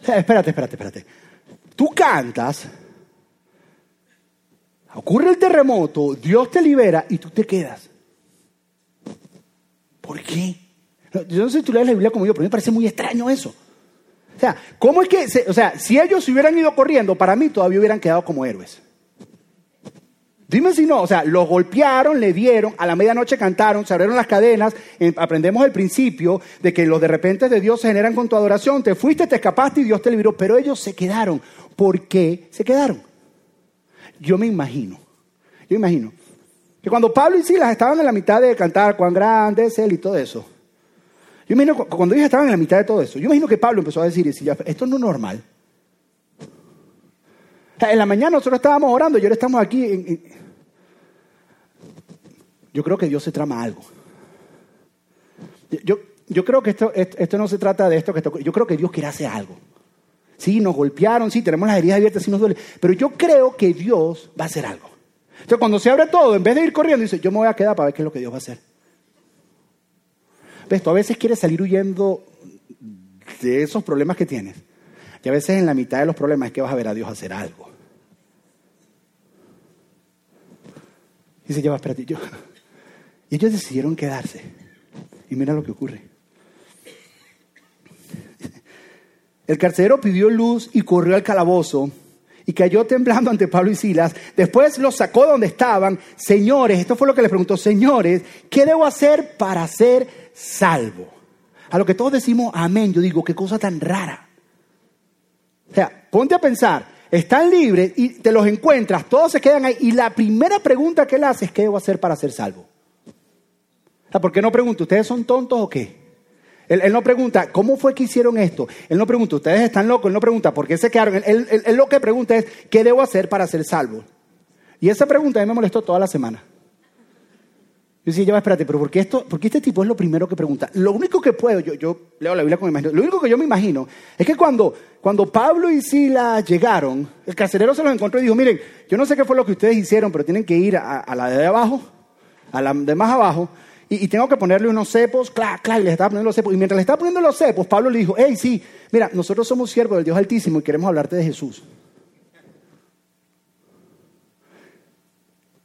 Espérate, espérate, espérate. Tú cantas, ocurre el terremoto, Dios te libera y tú te quedas. ¿Por qué? Yo no sé si tú lees la Biblia como yo, pero me parece muy extraño eso. O sea, ¿cómo es que, o sea, si ellos se hubieran ido corriendo, para mí todavía hubieran quedado como héroes. Dime si no, o sea, los golpearon, le dieron, a la medianoche cantaron, se abrieron las cadenas, aprendemos el principio de que los de repente de Dios se generan con tu adoración, te fuiste, te escapaste y Dios te liberó, pero ellos se quedaron. ¿Por qué se quedaron? Yo me imagino, yo imagino que cuando Pablo y Silas estaban en la mitad de cantar cuán grande es él y todo eso, yo me imagino cuando ellos estaban en la mitad de todo eso, yo imagino que Pablo empezó a decir, esto no es normal. En la mañana nosotros estábamos orando y ahora estamos aquí. Yo creo que Dios se trama algo. Yo, yo creo que esto, esto no se trata de esto que Yo creo que Dios quiere hacer algo. Sí, nos golpearon, sí, tenemos las heridas abiertas, sí nos duele. Pero yo creo que Dios va a hacer algo. Entonces, cuando se abre todo, en vez de ir corriendo, dice, yo me voy a quedar para ver qué es lo que Dios va a hacer. ¿Ves? Tú a veces quieres salir huyendo de esos problemas que tienes. Y a veces en la mitad de los problemas es que vas a ver a Dios hacer algo. Dice, ya va, espérate, yo. Y ellos decidieron quedarse. Y mira lo que ocurre. El carcelero pidió luz y corrió al calabozo y cayó temblando ante Pablo y Silas. Después los sacó de donde estaban. Señores, esto fue lo que les preguntó, señores, ¿qué debo hacer para ser salvo? A lo que todos decimos amén, yo digo, qué cosa tan rara. O sea, ponte a pensar, están libres y te los encuentras, todos se quedan ahí y la primera pregunta que él hace es, ¿qué debo hacer para ser salvo? O sea, ¿por qué no pregunta, ¿ustedes son tontos o qué? Él, no pregunta, ¿cómo fue que hicieron esto? Él no pregunta, ¿ustedes están locos? Él no pregunta, ¿por qué se quedaron? Él, él lo que pregunta es, ¿qué debo hacer para ser salvo? Y esa pregunta a mí me molestó toda la semana. Yo decía, ya va, espérate, pero ¿por qué, esto, porque este tipo es lo primero que pregunta? Lo único que puedo, yo, yo leo la Biblia con imagino, lo único que yo me imagino es que cuando, cuando Pablo y Sila llegaron, el carcelero se los encontró y dijo, miren, yo no sé qué fue lo que ustedes hicieron, pero tienen que ir a, la de abajo, a la de más abajo, y, tengo que ponerle unos cepos, claro, claro, y les estaba poniendo los cepos. Y mientras le estaba poniendo los cepos, Pablo le dijo, hey, sí, mira, nosotros somos siervos del Dios Altísimo y queremos hablarte de Jesús.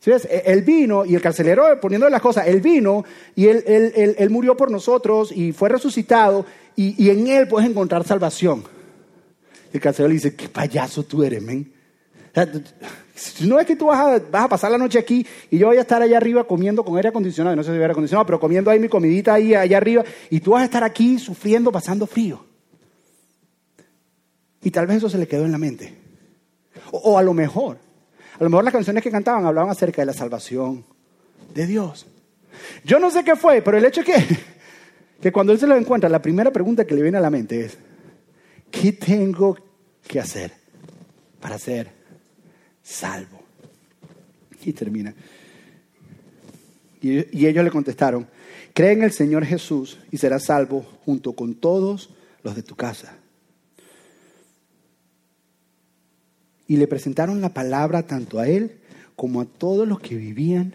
¿Sí? E, él vino y el carcelero poniendo las cosas, él vino y él, él, murió por nosotros y fue resucitado y, en él puedes encontrar salvación. El carcelero le dice, qué payaso tú eres, men. no es que tú vas a, pasar la noche aquí y yo voy a estar allá arriba comiendo con aire acondicionado, no sé si aire acondicionado, pero comiendo ahí mi comidita ahí allá arriba y tú vas a estar aquí sufriendo, pasando frío. Y tal vez eso se le quedó en la mente. o a lo mejor a lo mejor las canciones que cantaban hablaban acerca de la salvación de Dios. Yo no sé qué fue, pero el hecho es que, que cuando él se lo encuentra, la primera pregunta que le viene a la mente es, ¿qué tengo que hacer para ser salvo? Y termina. Y, y ellos le contestaron, cree en el Señor Jesús y serás salvo junto con todos los de tu casa. Y le presentaron la palabra tanto a él como a todos los que vivían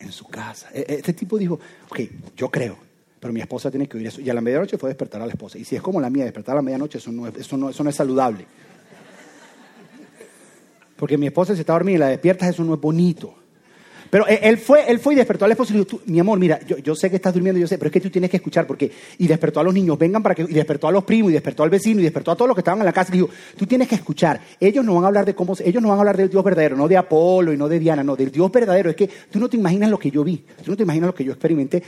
en su casa. E, este tipo dijo, ok, yo creo, pero mi esposa tiene que oír eso. Y a la medianoche fue despertar a la esposa. Y si es como la mía, despertar a la medianoche, eso no es, eso no, eso no es saludable. Porque mi esposa se está dormida y la despiertas, eso no es bonito. Pero él fue, él fue y despertó al esposo y le dijo, mi amor, mira, yo, sé que estás durmiendo, yo sé, pero es que tú tienes que escuchar porque... Y despertó a los niños, vengan para que... Y despertó a los primos, y despertó al vecino, y despertó a todos los que estaban en la casa. Y dijo, tú tienes que escuchar. Ellos no van a hablar de cómo... Ellos no van a hablar del Dios verdadero, no de Apolo y no de Diana, no, del Dios verdadero. Es que tú no te imaginas lo que yo vi, tú no te imaginas lo que yo experimenté.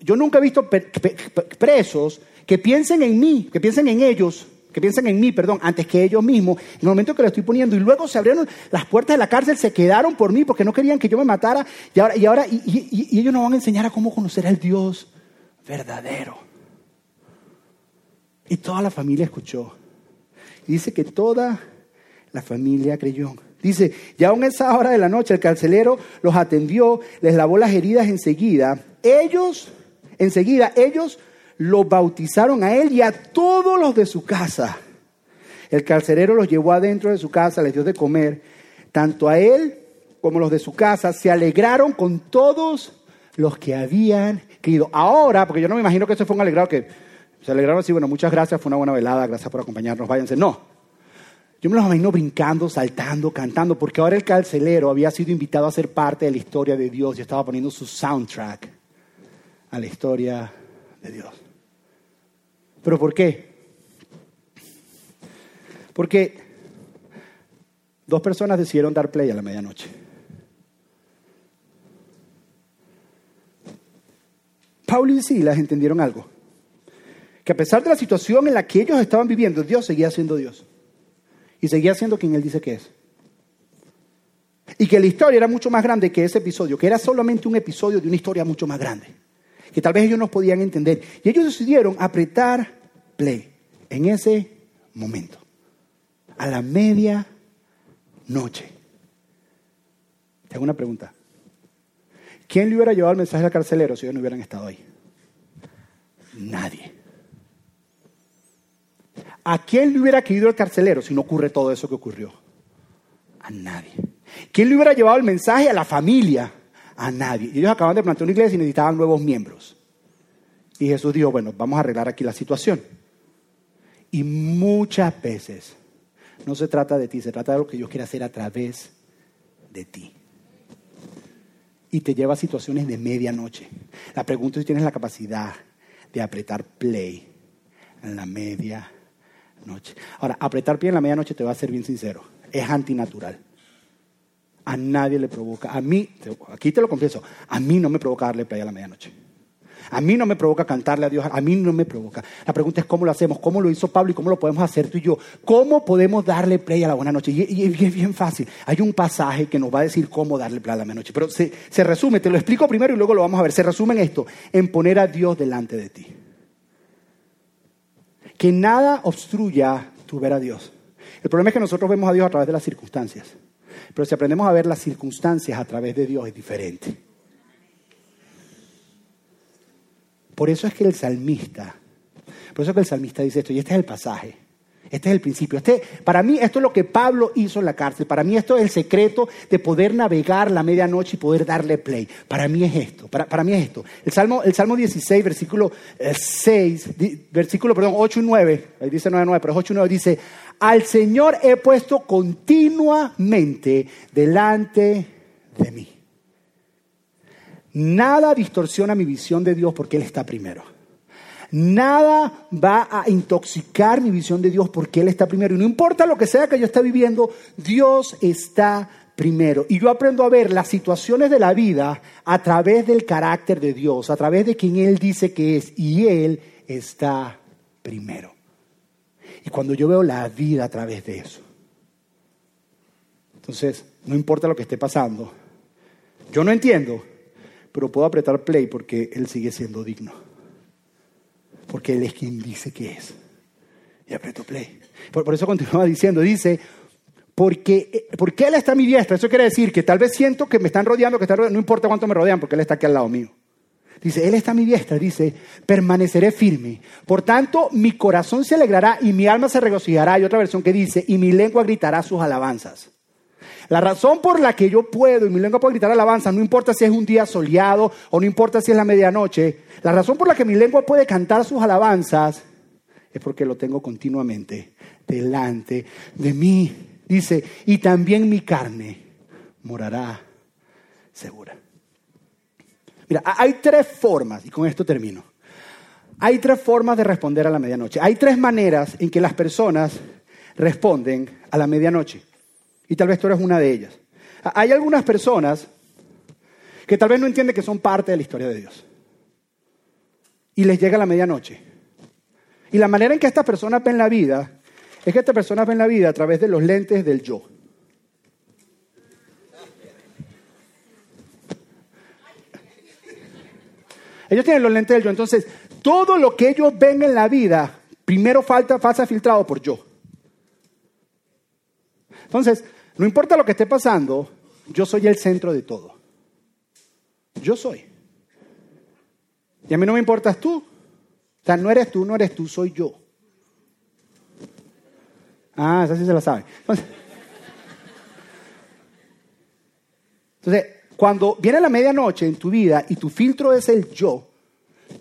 yo nunca he visto presos que piensen en mí, que piensen en ellos que piensan en mí, perdón, antes que ellos mismos, en el momento que lo estoy poniendo, y luego se abrieron las puertas de la cárcel, se quedaron por mí porque no querían que yo me matara, y ahora, y, ahora, y, ellos nos van a enseñar a cómo conocer al Dios verdadero. Y toda la familia escuchó. Y dice que toda la familia creyó. Dice, ya aún esa hora de la noche el carcelero los atendió, les lavó las heridas enseguida. Ellos, enseguida, ellos lo bautizaron a él y a todos los de su casa. El carcelero los llevó adentro de su casa, les dio de comer. Tanto a él como los de su casa se alegraron con todos los que habían creído. Ahora, porque yo no me imagino que eso fue un alegrado que se alegraron así, bueno, muchas gracias, fue una buena velada, gracias por acompañarnos, váyanse. No. Yo me los imagino brincando, saltando, cantando, porque ahora el carcelero había sido invitado a ser parte de la historia de Dios y estaba poniendo su soundtrack a la historia de Dios. ¿Pero por qué? Porque dos personas decidieron dar play a la medianoche. Pablo y Silas entendieron algo que a pesar de la situación en la que ellos estaban viviendo, Dios seguía siendo Dios. Y seguía siendo quien Él dice que es. Y que la historia era mucho más grande que ese episodio, que era solamente un episodio de una historia mucho más grande. Que tal vez ellos no podían entender. Y ellos decidieron apretar play en ese momento. A la media noche. Tengo una pregunta. ¿Quién le hubiera llevado el mensaje al carcelero si ellos no hubieran estado ahí? Nadie. ¿A quién le hubiera caído el carcelero si no ocurre todo eso que ocurrió? A nadie. ¿Quién le hubiera llevado el mensaje a la familia? A nadie. ellos acaban de plantear una iglesia y necesitaban nuevos miembros. Y Jesús dijo, bueno, vamos a arreglar aquí la situación. Y muchas veces no se trata de ti, se trata de lo que Dios quiere hacer a través de ti. Y te lleva a situaciones de medianoche. La pregunta es si tienes la capacidad de apretar play en la media noche. Ahora, apretar pie en la medianoche te va a ser bien sincero. Es antinatural. A nadie le provoca. A mí, aquí te lo confieso, a mí no me provoca darle play a la medianoche. A mí no me provoca cantarle a Dios, a mí no me provoca. La pregunta es cómo lo hacemos, cómo lo hizo Pablo y cómo lo podemos hacer tú y yo. ¿Cómo podemos darle play a la buena noche? Y, es bien fácil. Hay un pasaje que nos va a decir cómo darle play a la buena noche. Pero se, se resume, te lo explico primero y luego lo vamos a ver. Se resume en esto, en poner a Dios delante de ti que nada obstruya tu ver a Dios. El problema es que nosotros vemos a Dios a través de las circunstancias. Pero si aprendemos a ver las circunstancias a través de Dios es diferente. Por eso es que el salmista, por eso es que el salmista dice esto, y este es el pasaje. Este es el principio. Este, para mí esto es lo que Pablo hizo en la cárcel. Para mí esto es el secreto de poder navegar la medianoche y poder darle play. Para mí es esto. Para, mí es esto. El Salmo, el Salmo 16, versículo 6, eh, versículo, perdón, 8 y 9, ahí dice 9, 9, pero es 8 y 9, dice, al Señor he puesto continuamente delante de mí. Nada distorsiona mi visión de Dios porque Él está primero. Nada va a intoxicar mi visión de Dios porque Él está primero. Y no importa lo que sea que yo esté viviendo, Dios está primero. Y yo aprendo a ver las situaciones de la vida a través del carácter de Dios, a través de quien Él dice que es. Y Él está primero. Y cuando yo veo la vida a través de eso, entonces no importa lo que esté pasando, yo no entiendo, pero puedo apretar play porque Él sigue siendo digno porque Él es quien dice que es. Y aprieto play. Por, eso continúa diciendo, dice, porque, porque Él está a mi diestra. Eso quiere decir que tal vez siento que me están rodeando, que no importa cuánto me rodean, porque Él está aquí al lado mío. Dice, Él está a mi diestra, dice, permaneceré firme. Por tanto, mi corazón se alegrará y mi alma se regocijará. Hay otra versión que dice, y mi lengua gritará sus alabanzas. La razón por la que yo puedo y mi lengua puede gritar alabanza, no importa si es un día soleado o no importa si es la medianoche, la razón por la que mi lengua puede cantar sus alabanzas es porque lo tengo continuamente delante de mí. Dice, y también mi carne morará segura. Mira, hay tres formas, y con esto termino. Hay tres formas de responder a la medianoche. Hay tres maneras en que las personas responden a la medianoche. Y tal vez tú eres una de ellas. Hay algunas personas que tal vez no entienden que son parte de la historia de Dios. Y les llega la medianoche. Y la manera en que estas personas ven la vida es que estas personas ven la vida a través de los lentes del yo. Ellos tienen los lentes del yo. Entonces, todo lo que ellos ven en la vida, primero falta, pasa filtrado por yo. Entonces, no importa lo que esté pasando, yo soy el centro de todo. Yo soy. Y a mí no me importas tú. O sea, no eres tú, no eres tú, soy yo. Ah, esa sí se la sabe. Entonces, cuando viene la medianoche en tu vida y tu filtro es el yo,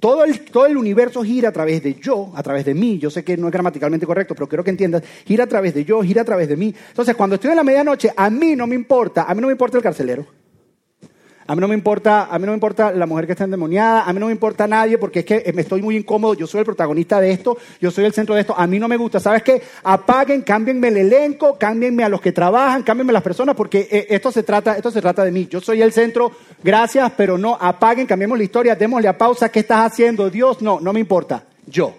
todo el, todo el universo gira a través de yo, a través de mí. Yo sé que no es gramaticalmente correcto, pero quiero que entiendas. Gira a través de yo, gira a través de mí. Entonces, cuando estoy en la medianoche, a mí no me importa, a mí no me importa el carcelero. A mí no me importa, a mí no me importa la mujer que está endemoniada, a mí no me importa nadie porque es que me estoy muy incómodo, yo soy el protagonista de esto, yo soy el centro de esto, a mí no me gusta. ¿Sabes qué? Apaguen, cámbienme el elenco, cámbienme a los que trabajan, cámbienme a las personas porque eh, esto se trata, esto se trata de mí. Yo soy el centro, gracias, pero no, apaguen, cambiemos la historia, démosle a pausa, ¿qué estás haciendo? Dios, no, no me importa, yo.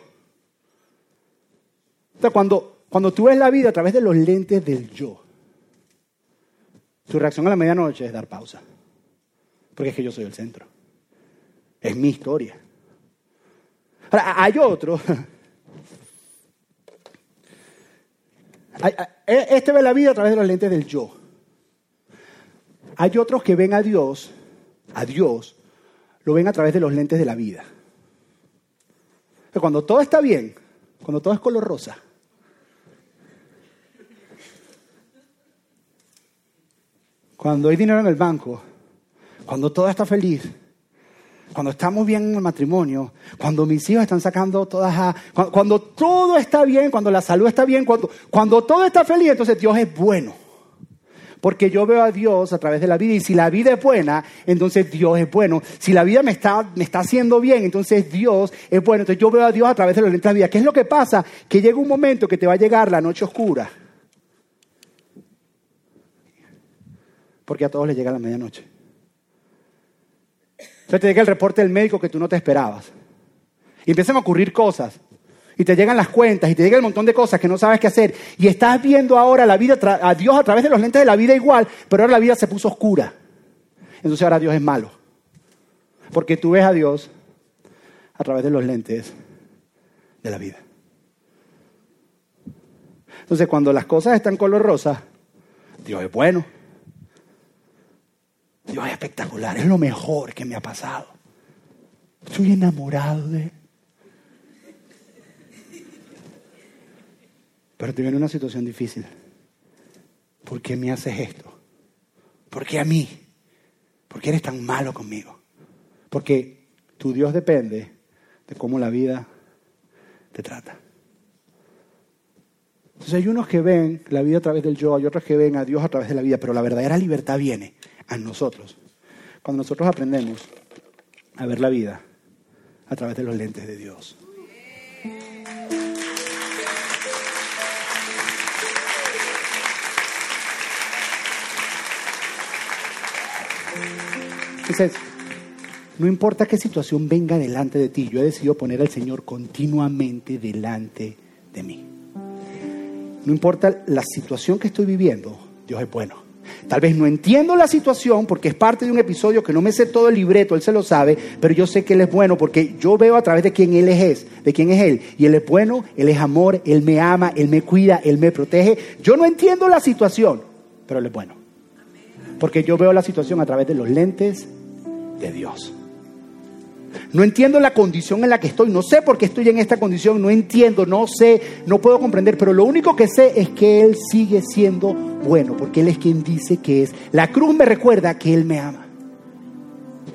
Entonces, cuando, cuando tú ves la vida a través de los lentes del yo, tu reacción a la medianoche es dar pausa. Porque es que yo soy el centro. Es mi historia. Ahora, hay otro. E, este ve la vida a través de los lentes del yo. Hay otros que ven a Dios, a Dios, lo ven a través de los lentes de la vida. Cuando todo está bien, cuando todo es color rosa, cuando hay dinero en el banco, cuando todo está feliz, cuando estamos bien en el matrimonio, cuando mis hijos están sacando todas a, cuando, todo está bien, cuando la salud está bien, cuando, cuando todo está feliz, entonces Dios es bueno. Porque yo veo a Dios a través de la vida y si la vida es buena, entonces Dios es bueno. Si la vida me está, me está haciendo bien, entonces Dios es bueno. Entonces yo veo a Dios a través de los lentes de la vida. ¿Qué es lo que pasa? Que llega un momento que te va a llegar la noche oscura. Porque a todos les llega la medianoche. Entonces te llega el reporte del médico que tú no te esperabas. Y empiezan a ocurrir cosas. Y te llegan las cuentas y te llega un montón de cosas que no sabes qué hacer. Y estás viendo ahora la vida, a Dios a través de los lentes de la vida igual, pero ahora la vida se puso oscura. Entonces ahora Dios es malo. Porque tú ves a Dios a través de los lentes de la vida. Entonces cuando las cosas están color rosa, Dios es bueno. Dios es espectacular, es lo mejor que me ha pasado. Estoy enamorado de él. Pero te viene una situación difícil. ¿Por qué me haces esto? ¿Por qué a mí? ¿Por qué eres tan malo conmigo? Porque tu Dios depende de cómo la vida te trata. Entonces hay unos que ven la vida a través del yo, hay otros que ven a Dios a través de la vida, pero la verdadera libertad viene a nosotros. Cuando nosotros aprendemos a ver la vida a través de los lentes de Dios. Entonces, no importa qué situación venga delante de ti, yo he decidido poner al Señor continuamente delante de mí. No importa la situación que estoy viviendo, Dios es bueno. Tal vez no entiendo la situación porque es parte de un episodio que no me sé todo el libreto, Él se lo sabe, pero yo sé que Él es bueno porque yo veo a través de quién Él es, de quién es Él. Y Él es bueno, Él es amor, Él me ama, Él me cuida, Él me protege. Yo no entiendo la situación, pero Él es bueno. Porque yo veo la situación a través de los lentes de Dios. No entiendo la condición en la que estoy, no sé por qué estoy en esta condición, no entiendo, no sé, no puedo comprender, pero lo único que sé es que Él sigue siendo bueno, porque Él es quien dice que es. La cruz me recuerda que Él me ama.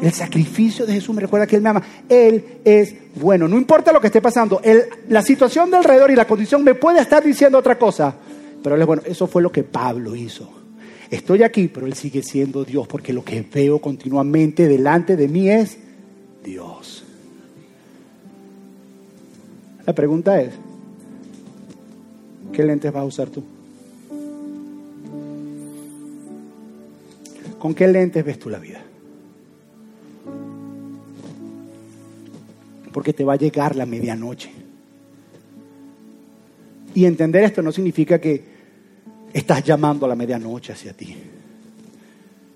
El sacrificio de Jesús me recuerda que Él me ama. Él es bueno. No importa lo que esté pasando, la situación de alrededor y la condición me puede estar diciendo otra cosa, pero Él es bueno. Eso fue lo que Pablo hizo. Estoy aquí, pero Él sigue siendo Dios, porque lo que veo continuamente delante de mí es Dios. La pregunta es, ¿qué lentes vas a usar tú? ¿Con qué lentes ves tú la vida? Porque te va a llegar la medianoche. Y entender esto no significa que estás llamando a la medianoche hacia ti.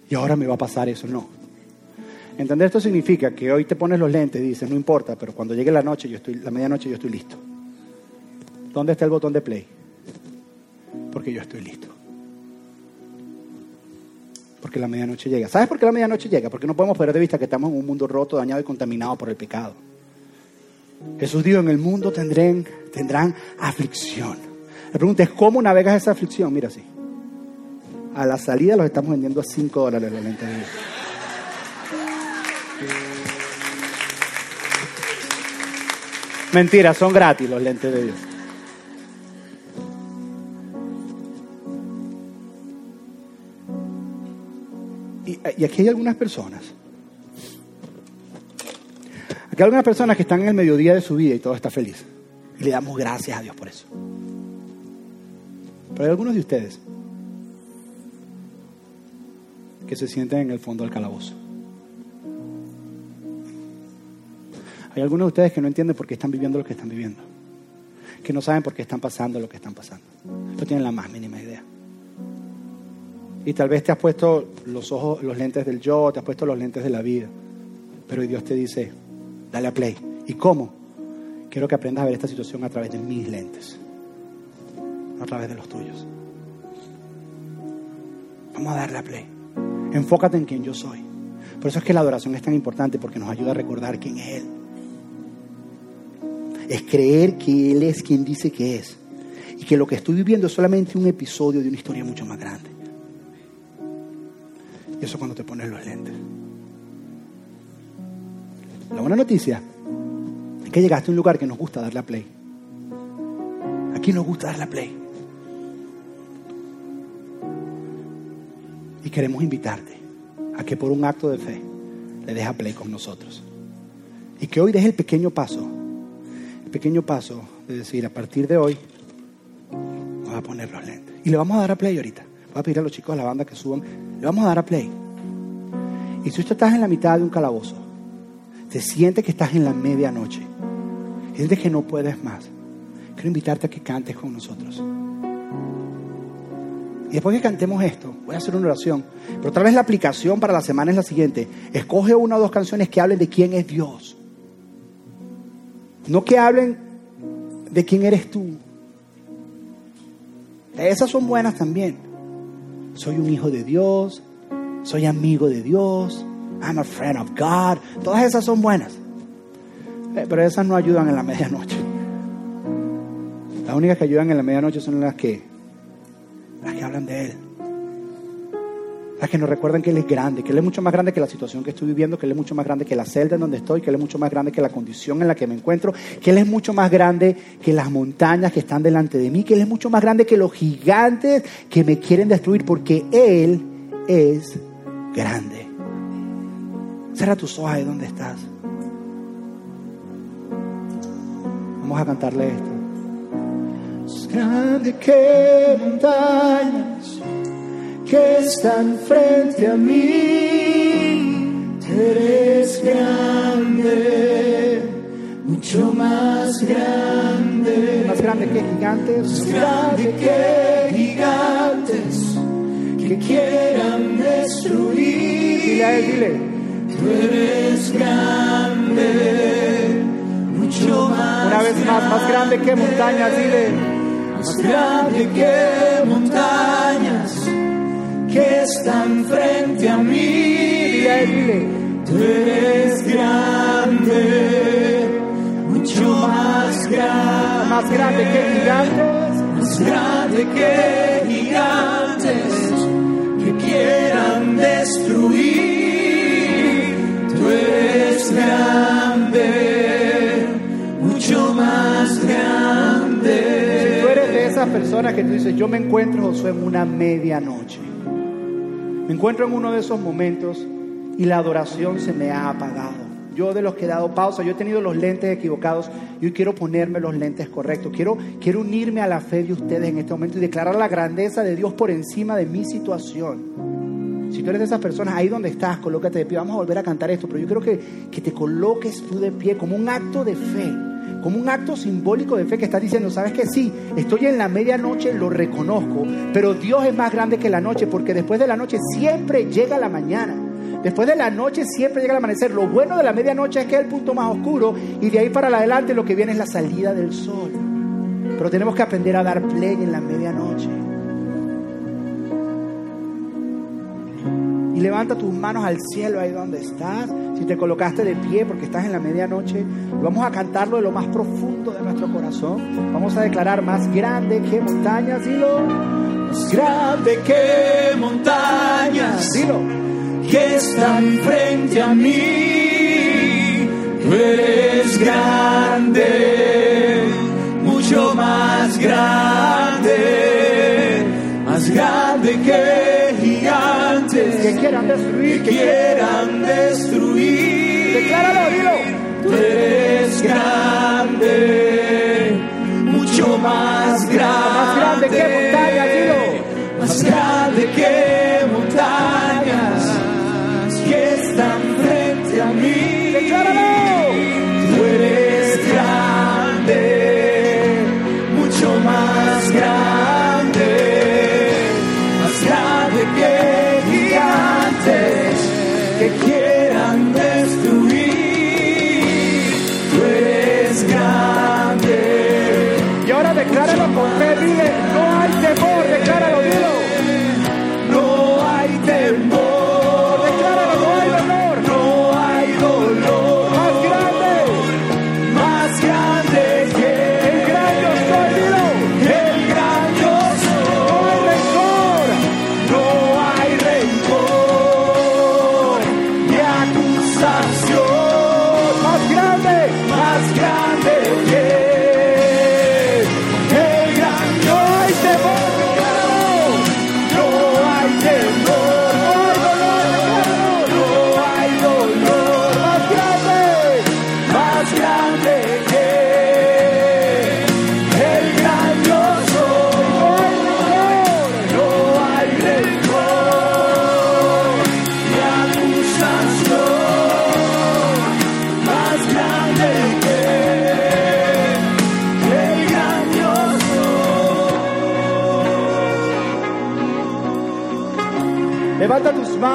Y ahora me va a pasar eso, no. Entender esto significa que hoy te pones los lentes y dices, no importa, pero cuando llegue la noche, yo estoy, la medianoche, yo estoy listo. ¿Dónde está el botón de play? Porque yo estoy listo. Porque la medianoche llega. ¿Sabes por qué la medianoche llega? Porque no podemos perder de vista que estamos en un mundo roto, dañado y contaminado por el pecado. Jesús dijo, en el mundo tendrán, tendrán aflicción. La pregunta es, ¿cómo navegas esa aflicción? Mira así. A la salida los estamos vendiendo a 5 dólares los lentes de Dios. Mentira, son gratis los lentes de Dios. Y, y aquí hay algunas personas. Aquí hay algunas personas que están en el mediodía de su vida y todo está feliz. Y le damos gracias a Dios por eso. Pero hay algunos de ustedes que se sienten en el fondo del calabozo. Hay algunos de ustedes que no entienden por qué están viviendo lo que están viviendo. Que no saben por qué están pasando lo que están pasando. No tienen la más mínima idea. Y tal vez te has puesto los ojos, los lentes del yo, te has puesto los lentes de la vida. Pero Dios te dice, dale a play. ¿Y cómo? Quiero que aprendas a ver esta situación a través de mis lentes, no a través de los tuyos. Vamos a darle a play. Enfócate en quién yo soy. Por eso es que la adoración es tan importante porque nos ayuda a recordar quién es Él. Es creer que Él es quien dice que es. Y que lo que estoy viviendo es solamente un episodio de una historia mucho más grande. Y eso cuando te pones los lentes. La buena noticia es que llegaste a un lugar que nos gusta darle a play. Aquí nos gusta darle a play. Y queremos invitarte a que por un acto de fe le dejes play con nosotros. Y que hoy deje el pequeño paso, pequeño paso de decir, a partir de hoy, vamos a poner los lentes. Y le vamos a dar a play ahorita. Voy a pedir a los chicos de la banda que suban. Le vamos a dar a play. Y si tú estás en la mitad de un calabozo, te sientes que estás en la medianoche, sientes que no puedes más, quiero invitarte a que cantes con nosotros. Y después que cantemos esto, voy a hacer una oración. Pero tal vez la aplicación para la semana es la siguiente. Escoge una o dos canciones que hablen de quién es Dios. No que hablen de quién eres tú. Esas son buenas también. Soy un hijo de Dios. Soy amigo de Dios. I'm a friend of God. Todas esas son buenas. Eh, Pero esas no ayudan en la medianoche. Las únicas que ayudan en la medianoche son las que las que hablan de Él. Que nos recuerdan que Él es grande, que Él es mucho más grande que la situación que estoy viviendo, que Él es mucho más grande que la celda en donde estoy, que Él es mucho más grande que la condición en la que me encuentro, que Él es mucho más grande que las montañas que están delante de mí, que Él es mucho más grande que los gigantes que me quieren destruir, porque Él es grande. Cierra tus ojos ahí donde estás. Vamos a cantarle esto. Es grande que montañas que están frente a mí. Eres grande, mucho más grande. Más grande que gigantes. Más grande que gigantes que quieran destruir. Dile a él, dile. Tú eres grande, mucho más. Una vez más, más grande que montañas, dile. Más grande que montañas que están frente a mí. Dile. Tú eres grande, mucho más grande. Más grande que gigantes. Más grande que gigantes que quieran destruir. Tú eres grande, mucho más grande. Si tú eres de esas personas que tú dices, yo me encuentro, Josué, en una medianoche. Me encuentro en uno de esos momentos y la adoración se me ha apagado. Yo de los que he dado pausa, yo he tenido los lentes equivocados y hoy quiero ponerme los lentes correctos. Quiero, quiero unirme a la fe de ustedes en este momento y declarar la grandeza de Dios por encima de mi situación. Si tú eres de esas personas, ahí donde estás, colócate de pie. Vamos a volver a cantar esto, pero yo quiero que, que te coloques tú de pie como un acto de fe, como un acto simbólico de fe que estás diciendo, sabes que sí, estoy en la medianoche, lo reconozco, pero Dios es más grande que la noche, porque después de la noche siempre llega la mañana. Después de la noche siempre llega el amanecer. Lo bueno de la medianoche es que es el punto más oscuro y de ahí para adelante lo que viene es la salida del sol. Pero tenemos que aprender a dar play en la medianoche. Levanta tus manos al cielo ahí donde estás. Si te colocaste de pie porque estás en la medianoche, vamos a cantarlo de lo más profundo de nuestro corazón. Vamos a declarar más grande que montañas, dilo. Más grande que montañas, dilo. Que están frente a mí. Tú eres grande, mucho más grande, más grande que quieran destruir. Decláralo, dilo. Tú eres grande,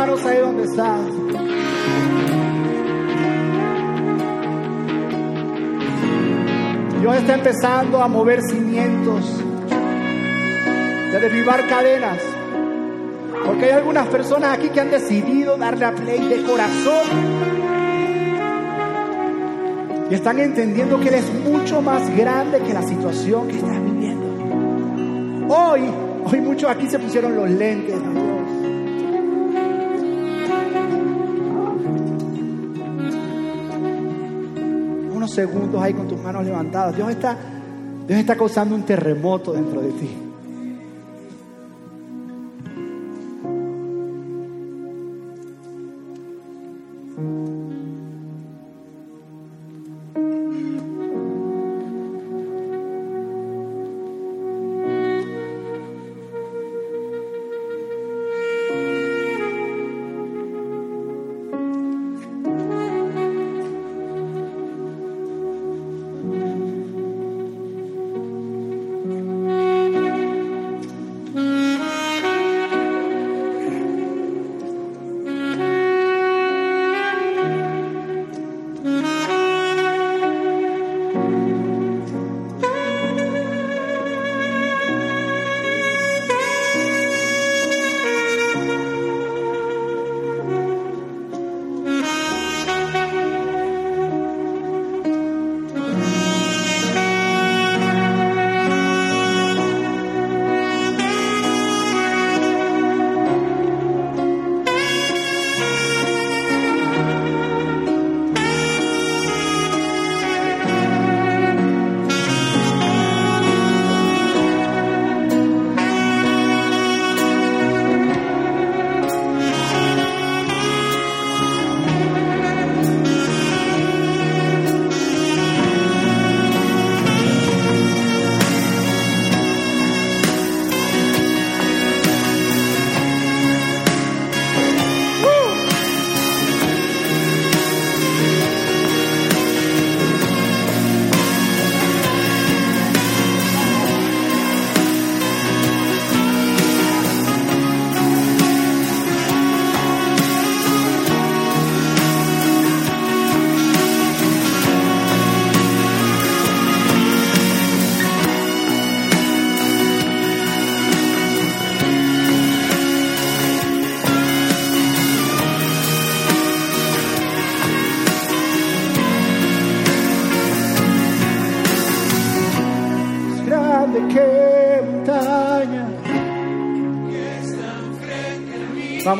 manos ahí donde estás. Dios está empezando a mover cimientos, de derribar cadenas. Porque hay algunas personas aquí que han decidido darle a play de corazón. Y están entendiendo que Él es mucho más grande que la situación que estás viviendo. Hoy, hoy muchos aquí se pusieron los lentes segundos ahí con tus manos levantadas. Dios está, Dios está causando un terremoto dentro de ti.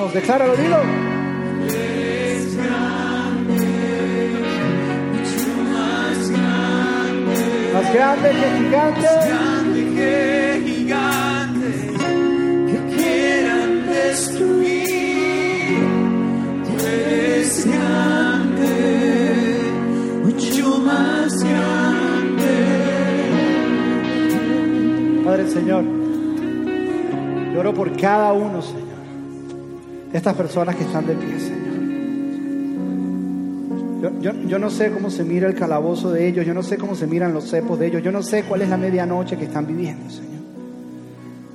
Vamos, decláralo, dilo. Más estas personas que están de pie, Señor. Yo, yo- yo no sé cómo se mira el calabozo de ellos, yo no sé cómo se miran los cepos de ellos, yo no sé cuál es la medianoche que están viviendo, Señor.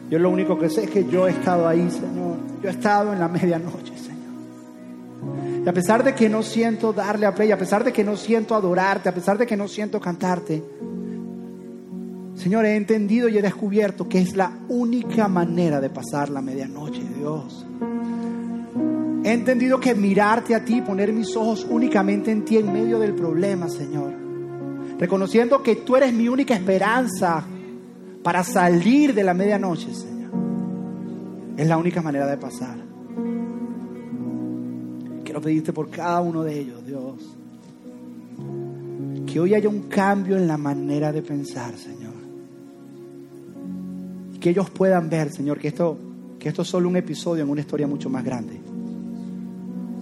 Yo lo único que sé es que yo he estado ahí, Señor. Yo he estado en la medianoche, Señor. Y a pesar de que no siento darle a play, a pesar de que no siento adorarte, a pesar de que no siento cantarte, Señor, he entendido y he descubierto que es la única manera de pasar la medianoche, Dios. He entendido que mirarte a ti, poner mis ojos únicamente en ti en medio del problema, Señor. Reconociendo que tú eres mi única esperanza para salir de la medianoche, Señor. Es la única manera de pasar. Quiero pedirte por cada uno de ellos, Dios. Que hoy haya un cambio en la manera de pensar, Señor. Y que ellos puedan ver, Señor, que esto, que esto es solo un episodio en una historia mucho más grande.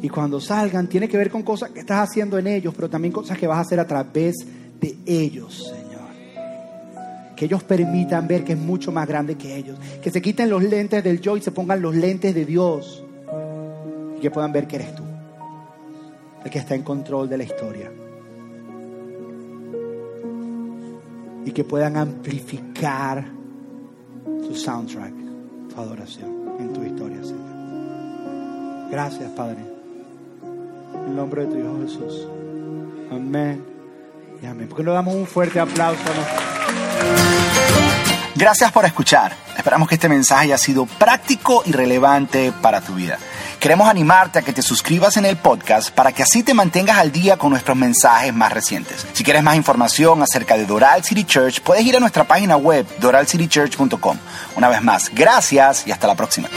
Y cuando salgan, tiene que ver con cosas que estás haciendo en ellos, pero también cosas que vas a hacer a través de ellos, Señor. Que ellos permitan ver que es mucho más grande que ellos. Que se quiten los lentes del yo y se pongan los lentes de Dios. Y que puedan ver que eres tú, el que está en control de la historia. Y que puedan amplificar tu soundtrack, tu adoración en tu historia, Señor. Gracias, Padre. En el nombre de tu Hijo Jesús. Amén. Y amén. ¿Por qué no damos un fuerte aplauso? a nuestro- Gracias por escuchar. Esperamos que este mensaje haya sido práctico y relevante para tu vida. Queremos animarte a que te suscribas en el podcast para que así te mantengas al día con nuestros mensajes más recientes. Si quieres más información acerca de Doral City Church, puedes ir a nuestra página web doralcitychurch.com. Una vez más, gracias y hasta la próxima.